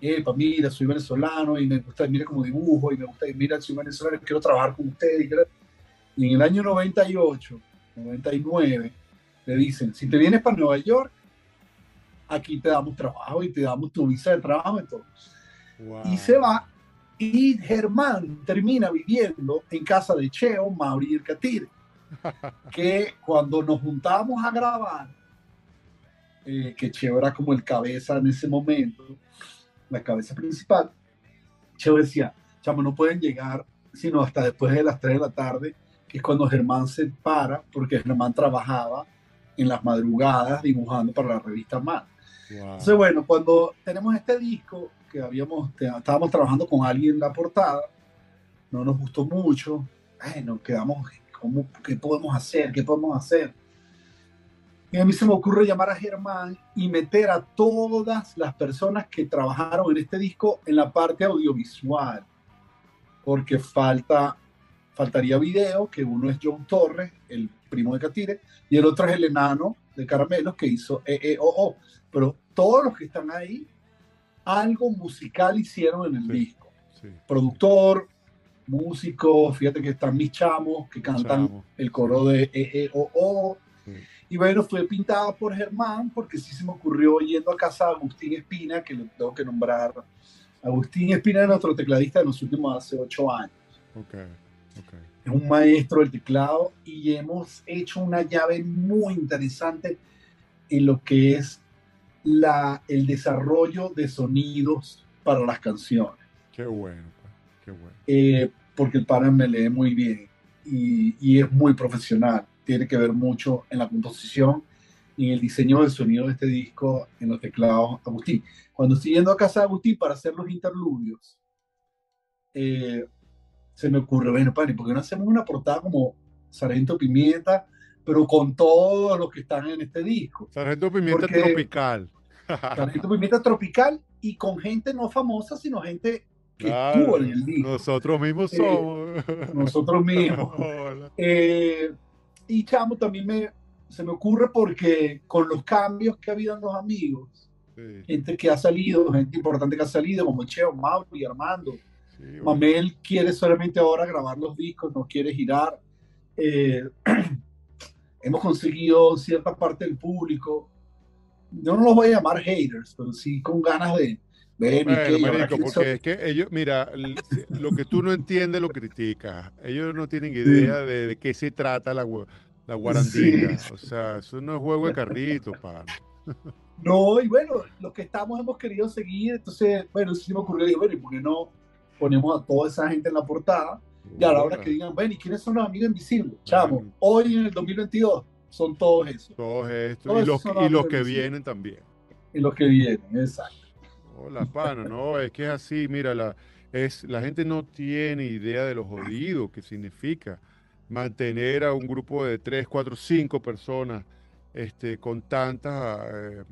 Epa, mira, soy venezolano y me gusta, mira como dibujo y me gusta, mira, soy venezolano, quiero trabajar con usted. Y en el año 98, 99, le dicen, si te vienes para Nueva York, aquí te damos trabajo y te damos tu visa de trabajo y todo. Y se va y Germán termina viviendo en casa de Cheo, Mauri y el Catire. que cuando nos juntábamos a grabar, eh, que Cheo era como el cabeza en ese momento, la cabeza principal, Cheo decía, chamo, no pueden llegar sino hasta después de las 3 de la tarde, que es cuando Germán se para, porque Germán trabajaba en las madrugadas dibujando para la revista Más. Entonces, bueno, cuando tenemos este disco, que habíamos, estábamos trabajando con alguien en la portada, no nos gustó mucho, nos quedamos, ¿cómo, ¿qué podemos hacer? ¿Qué podemos hacer? Y a mí se me ocurre llamar a Germán y meter a todas las personas que trabajaron en este disco en la parte audiovisual, porque falta, faltaría video, que uno es John Torres, el primo de Catire, y el otro es el enano de Caramelos que hizo EEOO. Pero todos los que están ahí, algo musical hicieron en el disco. Productor, músico, fíjate que están mis chamos que cantan el coro de EEOO. Y bueno, fue pintada por Germán porque sí se me ocurrió yendo a casa de Agustín Espina, que lo tengo que nombrar. Agustín Espina es nuestro tecladista de los últimos hace ocho años. Es un maestro del teclado y hemos hecho una llave muy interesante en lo que es la, el desarrollo de sonidos para las canciones. Qué bueno, qué bueno. Eh, porque el pana me lee muy bien y, y, es muy profesional. Tiene que ver mucho en la composición y en el diseño del sonido de este disco en los teclados Agustín. Cuando estoy yendo a casa de Agustín para hacer los interludios, eh, se me ocurre, bueno, pani, ¿por qué no hacemos una portada como Sargento Pimienta, pero con todos los que están en este disco? Sargento Pimienta tropical. Sargento Pimienta tropical y con gente no famosa, sino gente que estuvo en el disco. Nosotros mismos eh, somos. nosotros mismos. eh, y Chamo también me, se me ocurre porque con los cambios que ha habido en los amigos, gente que ha salido, gente importante que ha salido, como Cheo, Mauri, Armando, Mamel quiere solamente ahora grabar los discos, no quiere girar. Eh, hemos conseguido cierta parte del público, yo no los voy a llamar haters, pero sí con ganas de, ver porque es que ellos, mira, lo que tú no entiendes lo criticas. Ellos no tienen idea de, qué se trata la, la guarandina. O sea, eso no es juego de carritos, pan. No, y bueno, los que estamos hemos querido seguir, entonces, bueno, sí me ocurrió, bueno, ¿y por qué no ponemos a toda esa gente en la portada? Y a la hora que digan, bueno, ¿y quiénes son los amigos invisibles? Chamo, hoy en el 2022 son todos esos. Todos estos. y, los, y los que vienen también. Y los que vienen, exacto. Hola, pana, no, es que es así, mira, la, es, la gente no tiene idea de lo jodido que significa mantener a un grupo de tres, cuatro, cinco personas este, con tantas, eh,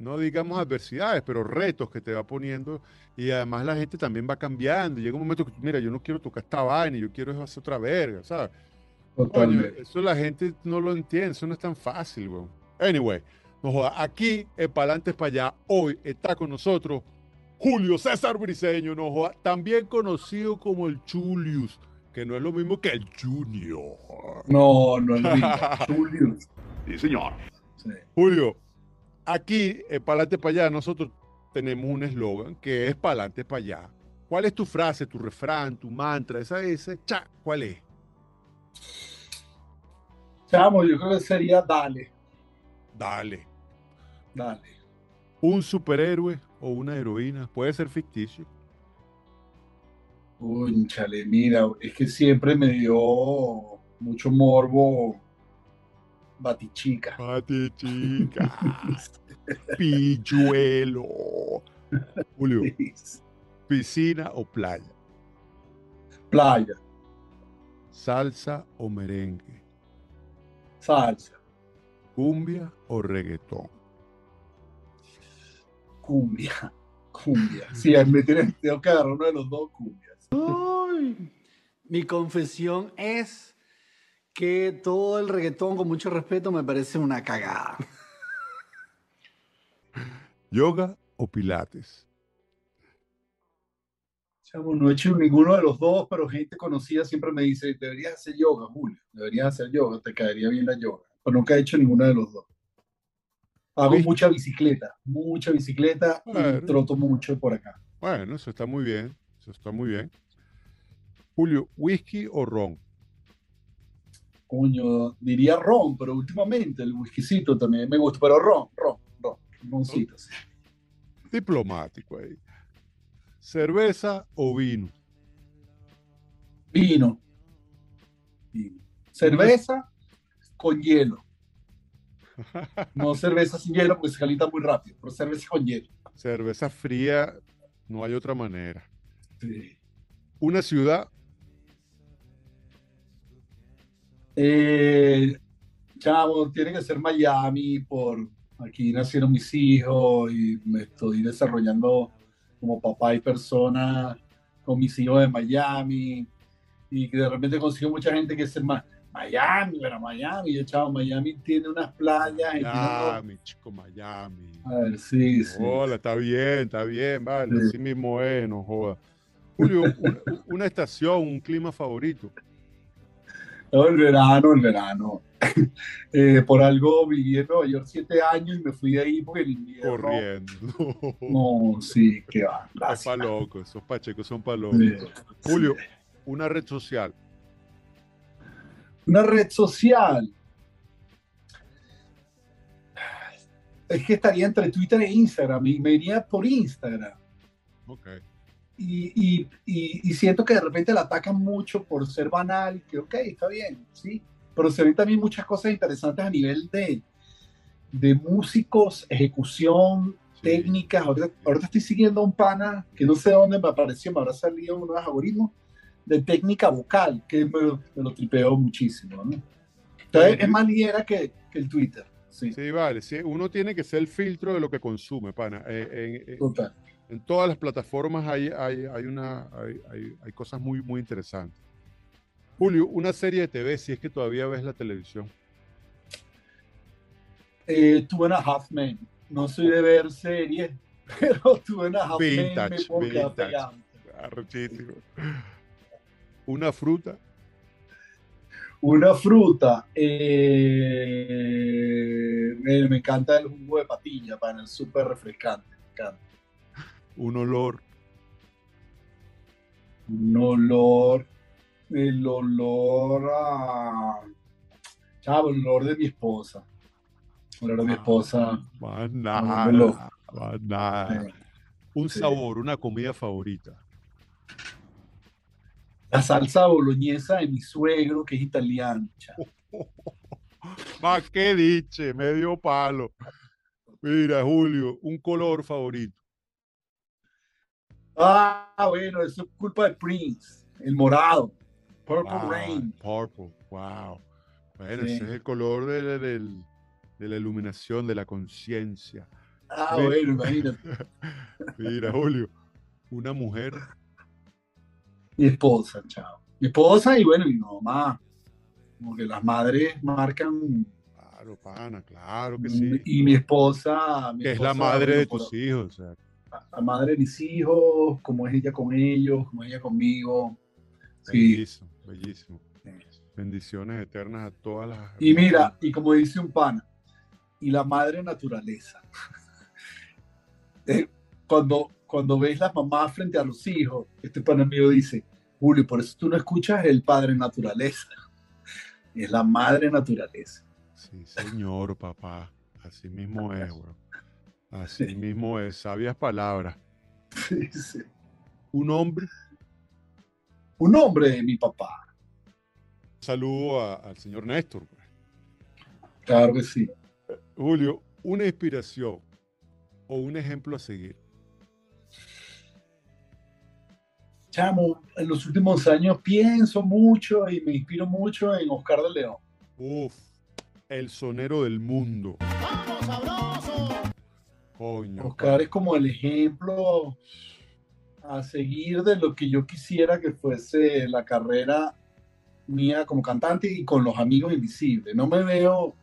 no digamos adversidades, pero retos que te va poniendo y además la gente también va cambiando. Llega un momento que, mira, yo no quiero tocar esta vaina, yo quiero hacer otra verga, ¿sabes? eso la gente no lo entiende, eso no es tan fácil, weón. Anyway, no aquí en Palantes para allá, hoy está con nosotros Julio César Briseño, no joda, también conocido como el Julius, que no es lo mismo que el Junior. No, no es lo mismo. Julius. Sí, señor. Julio, aquí en Palantes para allá, nosotros tenemos un eslogan que es Palantes para allá. ¿Cuál es tu frase, tu refrán, tu mantra? Esa, ese, cha, ¿cuál es? Chamo, yo creo que sería dale. Dale. Dale. Un superhéroe o una heroína puede ser ficticio. Uy, chale, mira, es que siempre me dio mucho morbo Batichica. Batichica. Pilluelo. Julio. ¿Piscina o playa? Playa. ¿Salsa o merengue? Salsa. ¿Cumbia o reggaetón? Cumbia. Cumbia. Sí, me tiene, tengo que agarrar uno de los dos cumbias. mi confesión es que todo el reggaetón, con mucho respeto, me parece una cagada. ¿Yoga o pilates? Chamo, no he hecho ninguno de los dos, pero gente conocida siempre me dice, deberías hacer yoga, Julio, deberías hacer yoga, te caería bien la yoga. Pero nunca he hecho ninguno de los dos. Hago mucha bicicleta, mucha bicicleta Bueno. y troto mucho por acá. Bueno, eso está muy bien. Eso está muy bien. Julio, ¿whisky o ron? Coño, diría ron, pero últimamente el whiskycito también me gusta, pero ron, ron, sí. Diplomático ahí. ¿Cerveza o vino? Vino. Vino. Cerveza con hielo. No cerveza sin hielo porque se calienta muy rápido, pero cerveza con hielo. Cerveza fría, no hay otra manera. Sí. Una ciudad, Eh, chavo, tiene que ser Miami, por aquí nacieron mis hijos y me estoy desarrollando como papá y persona con mis hijos de Miami y que de repente consigo mucha gente que es más Miami, pero Miami, yo, chavo, Miami tiene unas playas. tiene Miami, chico, Miami. A ver, sí, sí. Hola, está bien, está bien, vale, Sí. así mismo es, no joda. Julio, una, una estación, un clima favorito. No, el verano, el verano. Eh, por algo viví en Nueva York siete años y me fui de ahí porque el invierno. Corriendo. No, sí, que va. Gracias. pa' locos, esos pachecos son pa' locos. Sí, Julio, sí. una red social. Una red social. Es que estaría entre Twitter e Instagram y me iría por Instagram. Ok. Y, y, y, y siento que de repente la atacan mucho por ser banal, que ok, está bien, sí, pero se ven también muchas cosas interesantes a nivel de, de músicos, ejecución, Sí. técnicas. Ahorita, ahorita estoy siguiendo a un pana que no sé dónde me apareció, me habrá salido unos algoritmos de técnica vocal, que me, me lo tripeo muchísimo. ¿no? Entonces es más ligera que, que el Twitter. Sí, Sí, vale. Sí, uno tiene que ser el filtro de lo que consume, pana. Eh, en- en- total. en todas las plataformas hay, hay, hay una, hay, hay- hay cosas muy, muy interesantes. Julio, una serie de TV, si es que todavía ves la televisión. Eh, Two and a Half Men. No soy de ver series, pero Two and a Half Men me Vintage, puedo vintage. Una fruta. Una fruta. eh, me, me encanta el jugo de patilla, para el súper refrescante. Me encanta. Un olor. Un olor. El olor a. Chavo, el olor de mi esposa. El olor de mi esposa. Más nada. Más nada. Un sabor, una comida favorita. La salsa boloñesa de mi suegro, que es italiano. chavo. Más que diche, medio palo. Mira, Julio, un color favorito. Ah, bueno, eso es culpa de Prince. El morado. Purple Wow, Rain. Purple, wow. Bueno, Sí. ese es el color de, de la iluminación, de la conciencia. Ah, bueno, imagínate. Mira, Julio, una mujer. Mi esposa, chao. Mi esposa y bueno, mi mamá. Como que las madres marcan. Claro, pana, claro que sí. Y mi esposa. mi Que es la esposa, madre de tus hijos. o sea, por- La madre de mis hijos, como es ella con ellos, como es ella conmigo. Sí. bellísimo, bellísimo. Bendiciones eternas a todas las. Y mira, y como dice un pana, y la madre naturaleza. Eh, cuando, cuando ves las mamás frente a los hijos, este pana mío dice, Julio, por eso tú no escuchas el padre naturaleza. Es la madre naturaleza. Sí, señor, papá. Así mismo es, bro. Así mismo es. Sabias palabras. Sí, sí. Un hombre. Un hombre de mi papá. Saludo a- al señor Néstor. pues. Claro que sí. Julio, una inspiración o un ejemplo a seguir. Chamo, en los últimos años pienso mucho y me inspiro mucho en Oscar de León. Uf, el sonero del mundo. Coño. Oscar es como el ejemplo a seguir de lo que yo quisiera que fuese la carrera mía como cantante y con los amigos invisibles. No me veo,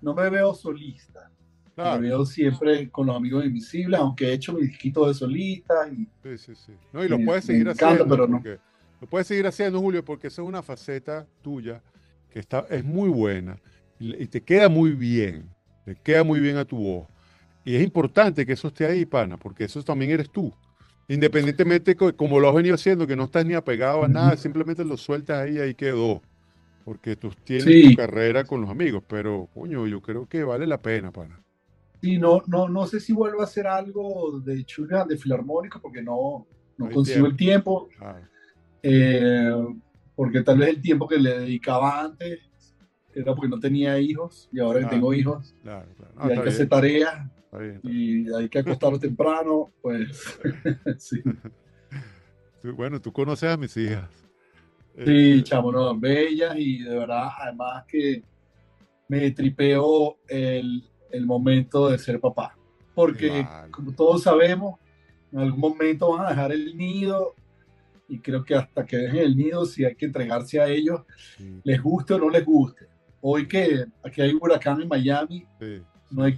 no me veo solista. Me veo siempre con los amigos invisibles, aunque he hecho mis disquitos de solista. Y, sí, sí, sí. No, y lo puedes seguir haciendo. Pero no. Lo puedes seguir haciendo, Julio, porque esa es una faceta tuya que está, es muy buena y, te queda muy bien. Te queda muy bien a tu voz. Y es importante que eso esté ahí, pana, porque eso también eres tú. Independientemente, como lo has venido haciendo, que no estás ni apegado a nada, simplemente lo sueltas ahí, ahí quedó. Porque tú tienes tu carrera con los amigos, pero, coño, yo creo que vale la pena, pana. Sí, no, no, no sé si vuelvo a hacer algo de chula, de filarmónico, porque no, no consigo el tiempo. Eh, porque tal vez el tiempo que le dedicaba antes era porque no tenía hijos y ahora que tengo hijos y hay que hacer tareas y hay que acostarlo temprano, pues sí. Bueno, tú conoces a mis hijas. Sí, eh, chamo, no, bellas y de verdad, además que me tripeo el, el momento de ser papá. Porque, como todos sabemos, en algún momento van a dejar el nido y creo que hasta que dejen el nido, si hay que entregarse a ellos, les guste o no les guste. Hoy que aquí hay huracán en Miami, no hay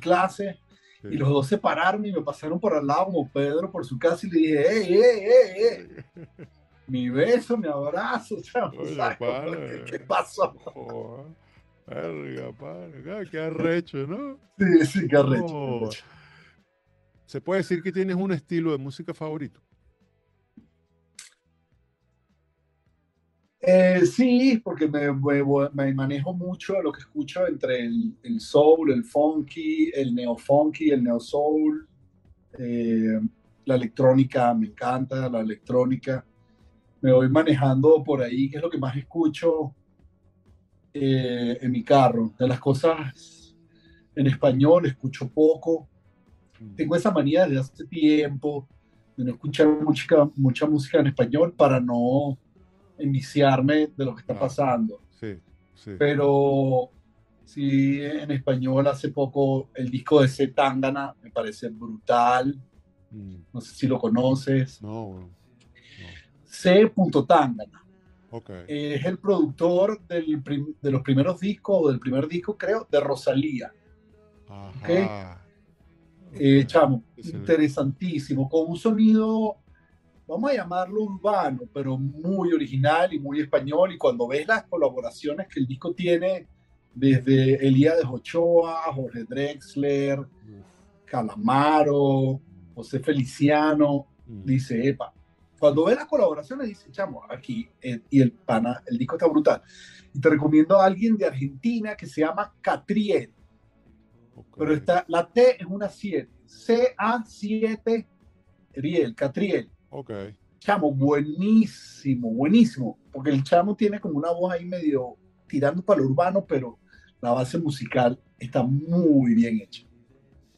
y los dos se pararon y me pasaron por al lado como Pedro por su casa y le dije, ¡ey, ey, ey, ey! mi beso, mi abrazo, ¿qué, pasó? Verga, qué arrecho, ¿no? Sí, sí, qué arrecho. ¿Se puede decir que tienes un estilo de música favorito? Eh, sí, porque me, me, manejo mucho lo que escucho entre el, el, soul, el funky, el neo-funky, el neo-soul. Eh, la electrónica me encanta, la electrónica. Me voy manejando por ahí, que es lo que más escucho eh, en mi carro. De las cosas en español escucho poco. Mm. Tengo esa manía desde hace tiempo de no escuchar mucha, mucha música en español para no enviciarme de lo que está ah, pasando. Sí, sí. Pero sí, en español hace poco el disco de C. Tangana me parece brutal. Mm. No sé si lo conoces. No. no. C. Tangana. Es el productor del de los primeros discos, o del primer disco, creo, de Rosalía. Eh, chamo, interesantísimo, con un sonido, vamos a llamarlo urbano, pero muy original y muy español. Y cuando ves las colaboraciones que el disco tiene, desde Elías de Ochoa, Jorge Drexler, Calamaro, José Feliciano, mm. dice, epa, cuando ves las colaboraciones, dice, chamo, aquí, eh, y el pana, el disco está brutal. Y te recomiendo a alguien de Argentina que se llama Catriel. Pero está, la T es una 7. C-A-7 Riel, Catriel. Ok. Chamo, buenísimo, buenísimo. Porque el chamo tiene como una voz ahí medio tirando para lo urbano, pero la base musical está muy bien hecha.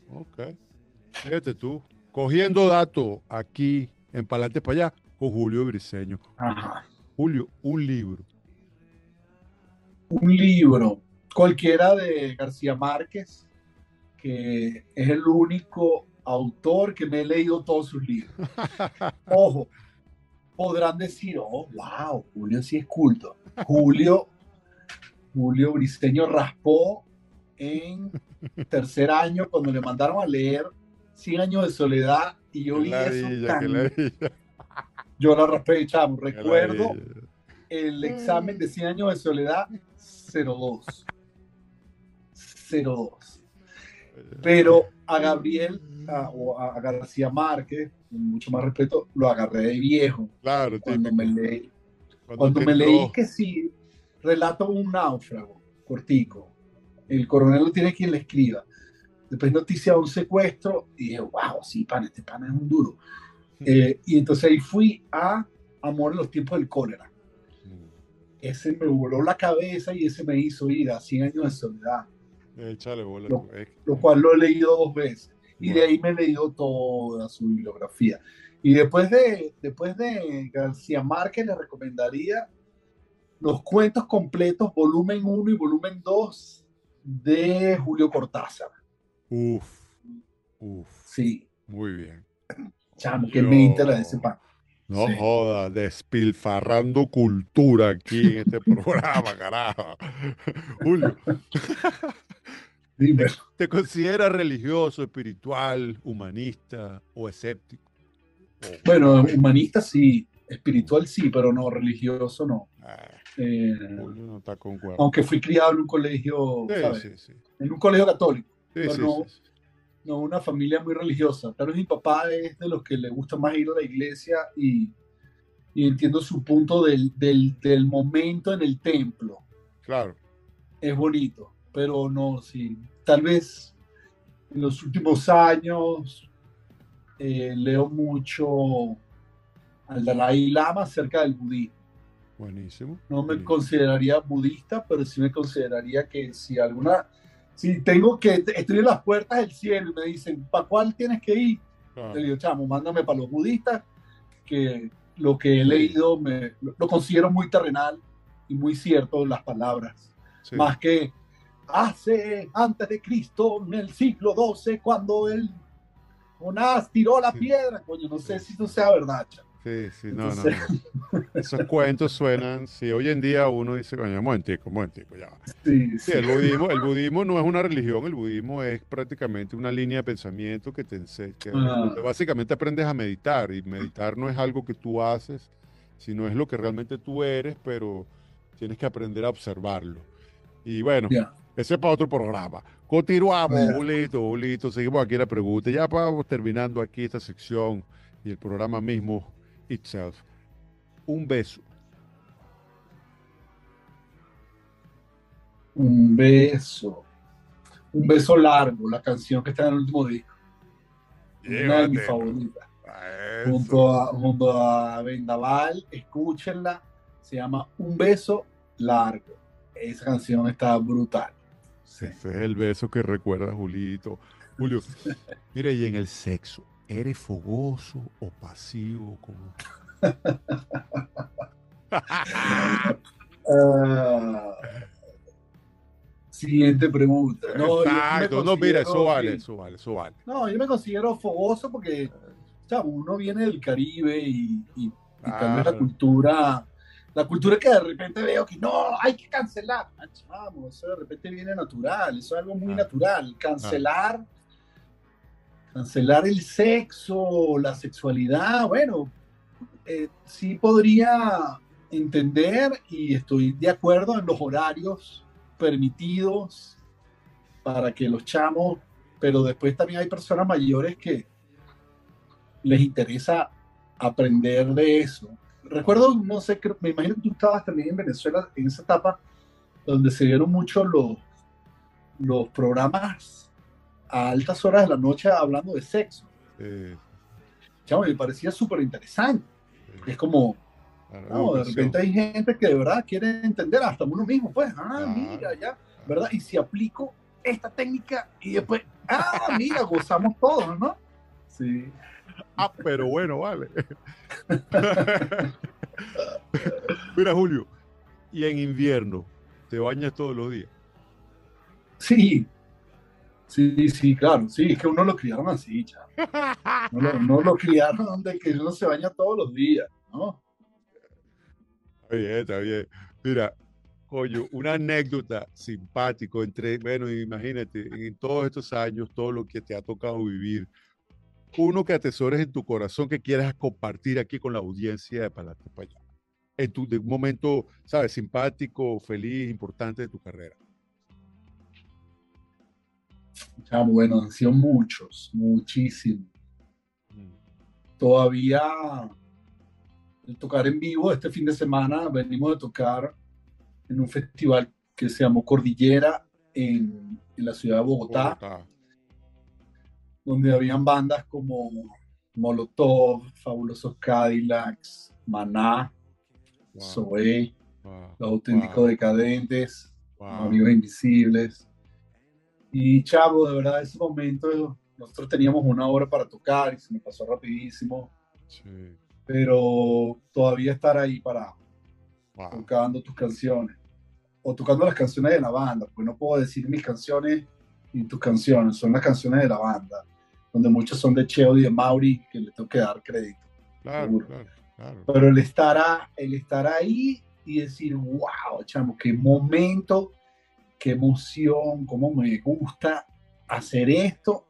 Ok. Fíjate tú, cogiendo datos aquí en Palante para allá con Julio Briseño. Julio, un libro. Un libro, cualquiera de García Márquez, que es el único autor que me he leído todos sus libros. Ojo, podrán decir, oh, wow, Julio sí es culto. Julio, Julio Briseño raspó en tercer año cuando le mandaron a leer Cien años de soledad y yo vi eso Yo la raspé, chamo. Recuerdo el examen de 100 años de soledad 02. 02. Pero a Gabriel o a García Márquez, con mucho más respeto, lo agarré de viejo. Claro, cuando me leí. Cuando, me leí que sí, relato un náufrago, cortico. El coronel lo tiene quien le escriba después noticia de un secuestro y dije, wow, sí, pan, este pan es un duro. Eh, y entonces ahí fui a Amor en los tiempos del cólera. Ese me voló la cabeza y ese me hizo ir a 100 años de soledad. Lo, lo, cual lo he leído dos veces. Y de ahí me he leído toda su bibliografía. Y después de, después de García Márquez le recomendaría los cuentos completos, volumen 1 y volumen 2 de Julio Cortázar. Uf, uf. Sí. Muy bien. Chamo, que me interesa ese pan. No joda, despilfarrando cultura aquí en este programa, carajo. Julio. Dime. ¿Te consideras religioso, espiritual, humanista o escéptico? Bueno, humanista sí, espiritual sí, pero no, religioso no. Ah, Eh, Julio no está con aunque fui criado en un colegio, Sí, ¿sabes? sí, sí. En un colegio católico, Sí, Pero sí, no- sí, sí. No una familia muy religiosa. Tal vez mi papá es de los que le gusta más ir a la iglesia y, y entiendo su punto del, del, del momento en el templo. Claro. Es bonito, pero no, sí. Tal vez en los últimos años eh, leo mucho al Dalai Lama acerca del budismo. Buenísimo. No me Buenísimo. consideraría budista, pero sí me consideraría que si alguna, si tengo que, estoy en las puertas del cielo y me dicen, ¿para cuál tienes que ir? Claro. Le digo, chamo, mándame para los budistas, que lo que he leído me, lo, considero muy terrenal y muy cierto las palabras. Sí. Más que hace antes de Cristo, en el siglo XII, cuando él, Jonás tiró la Sí. piedra, coño, no sé si eso sea verdad, chamo. Sí, sí, no, no, Entonces- no. Esos cuentos suenan, si hoy en día uno dice, coño, un momentico, un momentico, ya. va". Sí, el budismo, el budismo no es una religión, el budismo es prácticamente una línea de pensamiento que te enseña, Ah. básicamente aprendes a meditar y meditar no es algo que tú haces, sino es lo que realmente tú eres, pero tienes que aprender a observarlo. Y bueno, ese es para otro programa. Continuamos, Ya. Julito, Julito, seguimos aquí la pregunta. Ya vamos terminando aquí esta sección y el programa mismo itself. Un beso. Un beso. Un beso largo, la canción que está en el último disco. Una de mis favoritas. Eso. Junto a, junto a Vendaval, escúchenla. Se llama Un beso largo. Esa canción está brutal. Sí. Ese es el beso que recuerda Julito. Julio, mire, y en el sexo, ¿eres fogoso o pasivo? Como... Ah, siguiente pregunta. No, Exacto, no, mira, eso vale, eso vale, eso vale. No, yo me considero fogoso porque uno viene del Caribe y, y- y tal vez la cultura, la cultura que de repente veo que no, hay que cancelar. Ah, chamo, eso de repente viene natural, eso es algo muy Ah. natural. Cancelar, cancelar el sexo, la sexualidad, bueno, eh, sí podría entender y estoy de acuerdo en los horarios permitidos para que los chamos, pero después también hay personas mayores que les interesa aprender de eso. Recuerdo, no sé, me imagino que tú estabas también en Venezuela en esa etapa donde se dieron mucho los, los programas a altas horas de la noche hablando de sexo. Eh, Chamo, me parecía súper interesante. eh, Es como, no, de repente hay gente que de verdad quiere entender hasta uno mismo, pues, ah, Claro. mira, ya, ¿verdad? Y si aplico esta técnica y después, ah, mira, gozamos todos, ¿no? Sí. Ah, pero bueno, vale. Mira, Julio, y en invierno, ¿te bañas todos los días? Sí, sí, sí, claro, sí, es que uno lo criaron así, chavo. No lo, no lo criaron de que uno se baña todos los días, ¿no? Está bien, está bien. Mira, coño, una anécdota simpático entre, bueno, imagínate, en todos estos años, todo lo que te ha tocado vivir, uno que atesores en tu corazón que quieras compartir aquí con la audiencia de Palate allá. En tu, de un momento, ¿sabes? Simpático, feliz, importante de tu carrera. Bueno, han sido muchos, muchísimos. Todavía el tocar en vivo este fin de semana, venimos de tocar en un festival que se llamó Cordillera en, en la ciudad de Bogotá. Bogotá. donde habían bandas como Molotov, Fabulosos Cadillacs, Maná, Wow, Zoé, wow, Los Auténticos wow, Decadentes. Amigos Invisibles. Y chavo, de verdad, ese momento nosotros teníamos una hora para tocar y se me pasó rapidísimo, Sí, pero todavía estar ahí para wow. tocando tus canciones o tocando las canciones de la banda, porque no puedo decir mis canciones y tus canciones, son las canciones de la banda, donde muchas son de Cheo y de Mauri, que le tengo que dar crédito. Claro, seguro. claro, claro. Pero el estar, a- el estar ahí y decir, wow, chamo, qué momento, qué emoción, cómo me gusta hacer esto,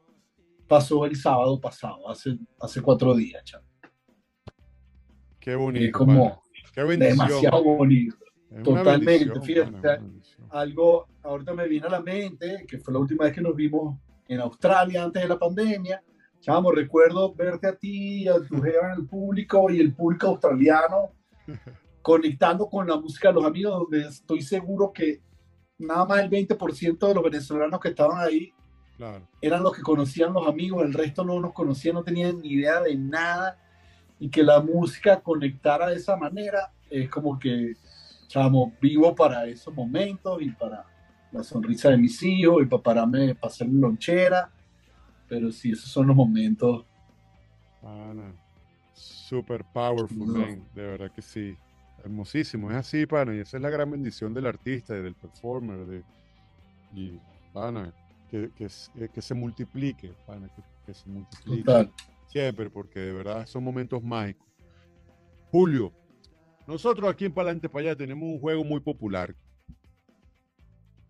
pasó el sábado pasado, hace, hace cuatro días, chaval. Qué bonito. Es como Qué demasiado bonito. Es totalmente, fíjate. Algo, ahorita me viene a la mente, que fue la última vez que nos vimos en Australia antes de la pandemia. Chamo, recuerdo verte a ti, a tu jeva en el público y el público australiano conectando con la música de los amigos, donde estoy seguro que nada más el 20% de los venezolanos que estaban ahí Claro. eran los que conocían los amigos, el resto no nos conocían, no tenían ni idea de nada, y que la música conectara de esa manera, es como que, chamo, vivo para esos momentos y para la sonrisa de mis hijos y para pararme, para hacer lonchera, pero sí, esos son los momentos. Super powerful, No. man. De verdad que sí. Hermosísimo. Es así, pana. Y esa es la gran bendición del artista y del performer. De, y, pana, que, que, eh, que se multiplique, pana, que, que se multiplique. Total. Siempre, porque de verdad son momentos mágicos. Julio, nosotros aquí en Palante para allá tenemos un juego muy popular.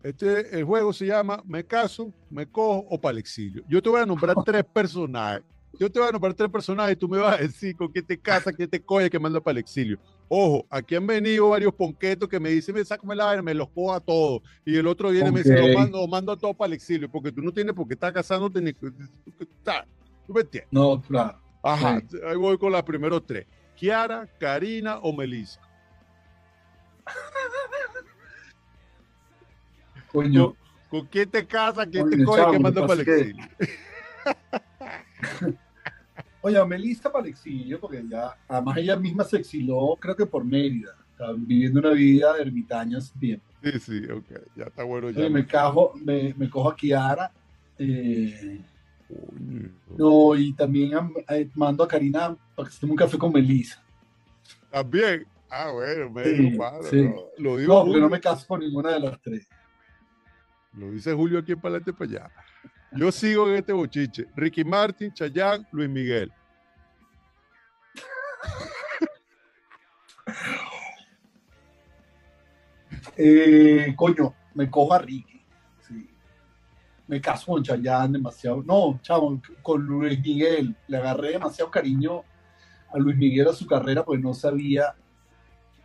Este, el juego se llama Me caso, me cojo o para el exilio. Yo te voy a nombrar tres personajes. Yo te voy a nombrar tres personajes y tú me vas a decir con quién te casas, quién te coge, quién manda para el exilio. Ojo, aquí han venido varios ponquetos que me dicen, me sácame la vaina, me los cojo a todos. Y el otro viene y me dice, lo mando, lo mando a todos para el exilio, porque tú no tienes por qué estar casándote ni. ¿Tú me entiendes? No, claro. Ajá, Sí. ahí voy con las primeros tres. Kiara, Karina o Melissa. Coño, ¿Con quién te casas? ¿Quién te coge? chamo, ¿Quién lo manda para el que- exilio? oye, a Melissa para el exilio, porque ya, además ella misma se exiló, creo que por Mérida, está viviendo una vida de ermitaña hace tiempo. Sí, sí, ok, ya está bueno ya. Oye, me, cajo, me, me cojo a Kiara. eh, no, y también am- mando a Karina para que se tome un café con Melissa. También. Ah, bueno, me Sí, malo, sí. ¿no? Lo digo No, porque no me caso con ninguna de las tres. Lo dice Julio aquí en Palante para allá. Yo sigo en este bochiche. Ricky Martin, Chayanne, Luis Miguel. Eh, coño, me cojo a Ricky. Sí. Me caso con Chayanne demasiado. No, chavo, con Luis Miguel. Le agarré demasiado cariño a Luis Miguel a su carrera porque no sabía,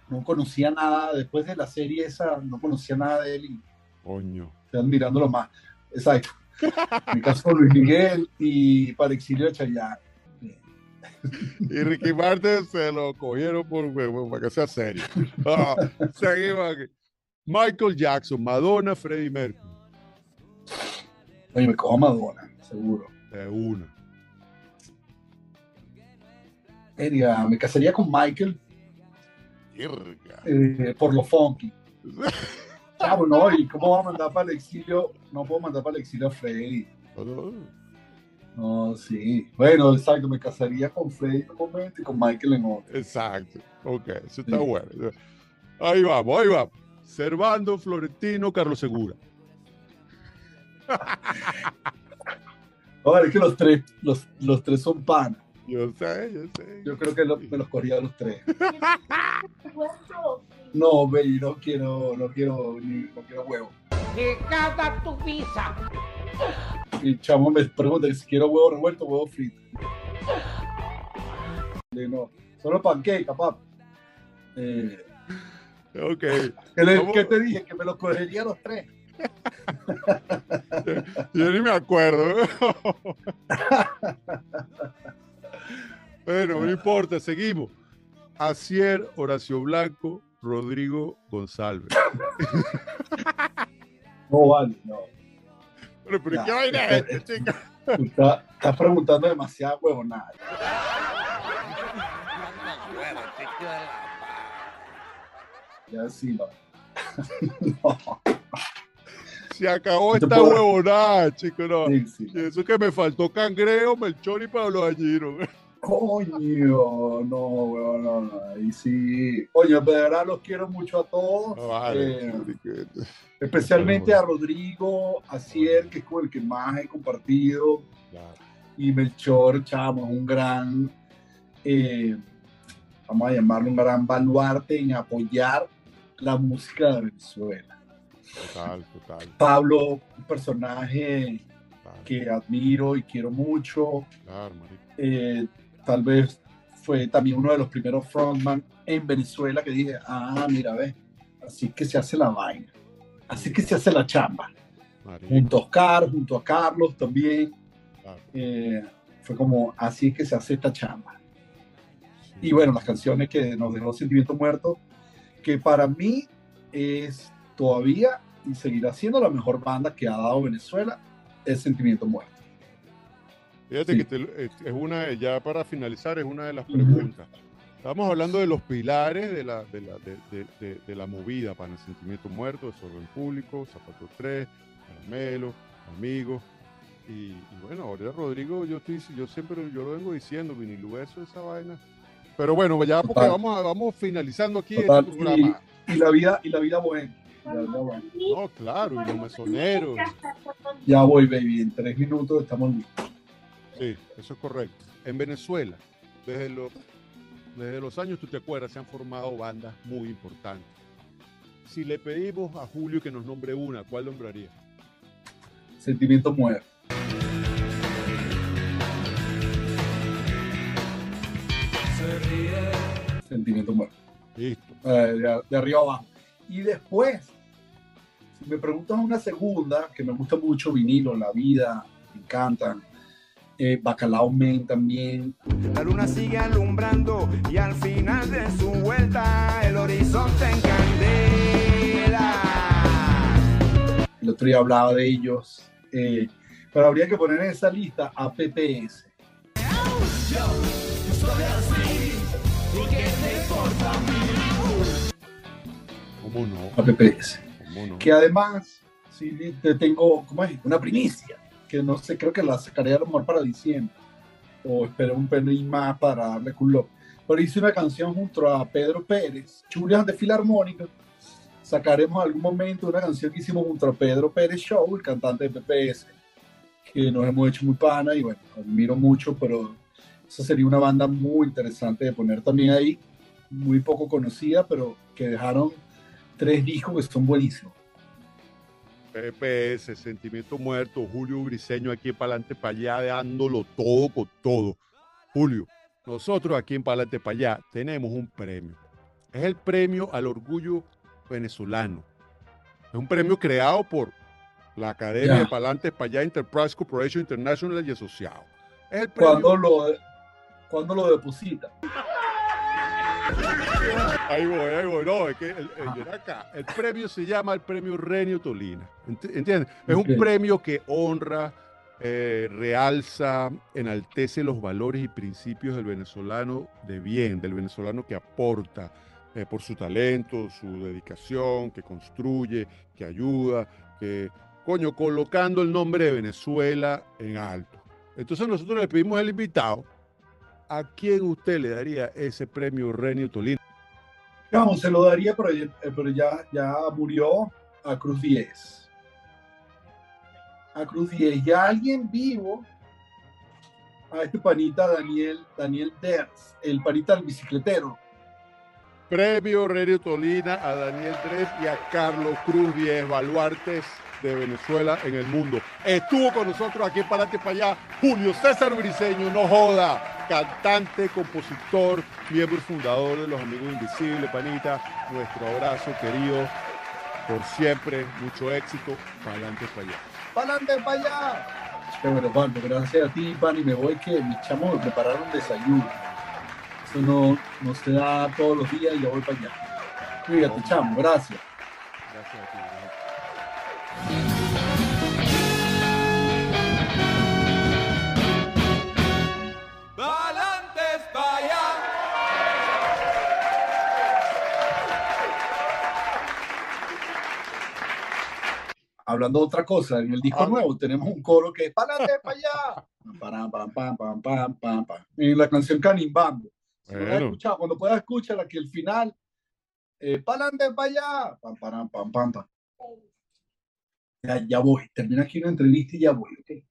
no conocía nada. Después de la serie esa, no conocía nada de él y Coño. estoy admirándolo más. Exacto. Me caso con Luis Miguel y para exilio Chayanne. Y Ricky Martin se lo cogieron por, por- para que sea serio. Ah, seguimos aquí. Michael Jackson, Madonna, Freddie Mercury. Oye, me cojo a Madonna, seguro. De una. Verga, me casaría con Michael eh, por lo funky. Chavo, no, ¿y cómo va a mandar para el exilio? No puedo mandar para el exilio a Freddy. No, sí. Bueno, exacto, me casaría con Freddy en un momento y con Michael en otro. Exacto. Ok, eso está Sí. bueno. Ahí vamos, ahí vamos. Servando, Florentino, Carlos Segura. Ahora es que los tres, los, los tres son panas. Yo sé, yo sé. Yo creo que lo- me los corría a los tres. No, baby, no quiero, no quiero, ni, no quiero huevo. Tu visa. Y chamo me pregunta si quiero huevo revuelto o huevo frito. Le no, solo pancake, papá. Eh, Ok. ¿qué, le- ¿Cómo? qué te dije? Que me los cogería a los tres. Yo ni me acuerdo. bueno, no importa, seguimos. Acier, Horacio Blanco, Rodrigo González. No vale, no. Pero, pero ¿qué vaina es este- esta, chica? Estás, preguntando demasiado huevonada. Ya sí, no. no. Se acabó esta puedo- huevonada, chico. No. Sí, sí. Eso que me faltó cangrejo, melchor y Pablo Gallino. Coño, no, weón, no, no. Ahí sí. Oye, de verdad los quiero mucho a todos. No, vale. eh, especialmente a Rodrigo, a Cier, que es con el que más he compartido. Claro. Y Melchor, chamo, es un gran, eh, vamos a llamarlo un gran baluarte en apoyar la música de Venezuela. Total, total. Pablo, un personaje que admiro y quiero mucho. Claro. Eh, tal vez fue también uno de los primeros frontman en Venezuela que dije, ah, mira, ve, así que se hace la vaina, así que se hace la chamba. Junto a Oscar, junto a Carlos también, claro, eh, fue como, así es que se hace esta chamba. sí. Y bueno, las canciones que nos dejó Sentimiento Muerto, que para mí es todavía y seguirá siendo la mejor banda que ha dado Venezuela, es Sentimiento Muerto. Fíjate que te- es es una, ya para finalizar, es una de las preguntas. Estamos hablando de los pilares de la, de la, de, de- de- la movida para el sentimiento muerto, desorden público, Zapato 3, Caramelo, Amigos. Y, y bueno, ahorita Rodrigo, yo, estoy, yo siempre yo lo vengo diciendo, vinilo eso, esa vaina. Pero bueno, ya porque Total. vamos, a- vamos finalizando aquí Total, este programa. Y la vida, y la vida buena. y la vida buena. No, claro, y los mesoneros. Ya voy, baby. En tres minutos estamos listos. Sí, eso es correcto. En Venezuela, desde los, desde los años, tú te acuerdas, se han formado bandas muy importantes. Si le pedimos a Julio que nos nombre una, ¿cuál nombraría? Sentimiento muerto. Sentimiento muerto. Listo. Eh, de, de arriba abajo. Y después, si me preguntas una segunda, que me gusta mucho, vinilo, La Vida, me encantan. Eh, Bacalao Men también. La luna sigue alumbrando y al final de su vuelta el horizonte en candela. El otro día hablaba de ellos. eh, pero habría que poner en esa lista a PPS. ¿Cómo no? A PPS. ¿Cómo no? que además sí te tengo ¿cómo es? una primicia que no sé creo que la sacaré a lo mejor para diciembre. O espero un pelín más para darle culo pero hice una canción junto a Pedro Pérez Julian de Filarmónica. Sacaremos algún momento una canción que hicimos junto a Pedro Pérez Show el cantante de PPS que nos hemos hecho muy pana y bueno admiro mucho pero esa sería una banda muy interesante de poner también ahí muy poco conocida pero que dejaron tres discos que son buenísimos PPS, Sentimiento Muerto, Julio Briseño aquí en Palante para allá, dándolo todo con todo. Julio, nosotros aquí en Palante para allá tenemos un premio. Es el premio al orgullo venezolano. Es un premio creado por la Academia Ya. de Palante para allá Enterprise Corporation International y Asociado. Es el premio. cuando lo, cuando lo deposita. Ahí voy, ahí voy. No, es que el, el- acá. El premio se llama el premio Renio Tolina. Ent- ¿Entiendes? Es un premio que honra, eh, realza, enaltece los valores y principios del venezolano de bien, del venezolano que aporta eh, por su talento, su dedicación, que construye, que ayuda, que, coño, colocando el nombre de Venezuela en alto. Entonces nosotros le pedimos al invitado a quién usted le daría ese premio Renio Tolina. Vamos, se lo daría, pero, ya- eh, pero ya, ya murió a Cruz 10. A Cruz 10. Y a alguien vivo, a este panita Daniel, Daniel Derz, el panita del bicicletero. Premio Renio Tolina a Daniel Dres y a Carlos Cruz 10, baluartes de Venezuela en el mundo. Estuvo con nosotros aquí en Palante para allá Julio César Briseño, no joda, cantante, compositor, miembro fundador de Los Amigos Invisibles, panita. Nuestro abrazo querido, por siempre, mucho éxito, Palante para allá. ¡Pa'lante para allá! Chévere, Osvaldo, gracias a ti, pan, y me voy que mis chamos me prepararon desayuno. Eso no, no se da todos los días y ya voy para allá. Cuídate, chamo. Gracias hablando de otra cosa, en el disco Ah. nuevo tenemos un coro que es ¡Pa'lante, para allá! En la canción Canimbambo. Si no Bueno. escuchado, cuando puedas escucharla, que el final, eh, ¡Pa'lante, para allá! Pam, pam, pam, pam, pam. Ya, ya voy. Termina aquí una entrevista y ya voy, ¿ok?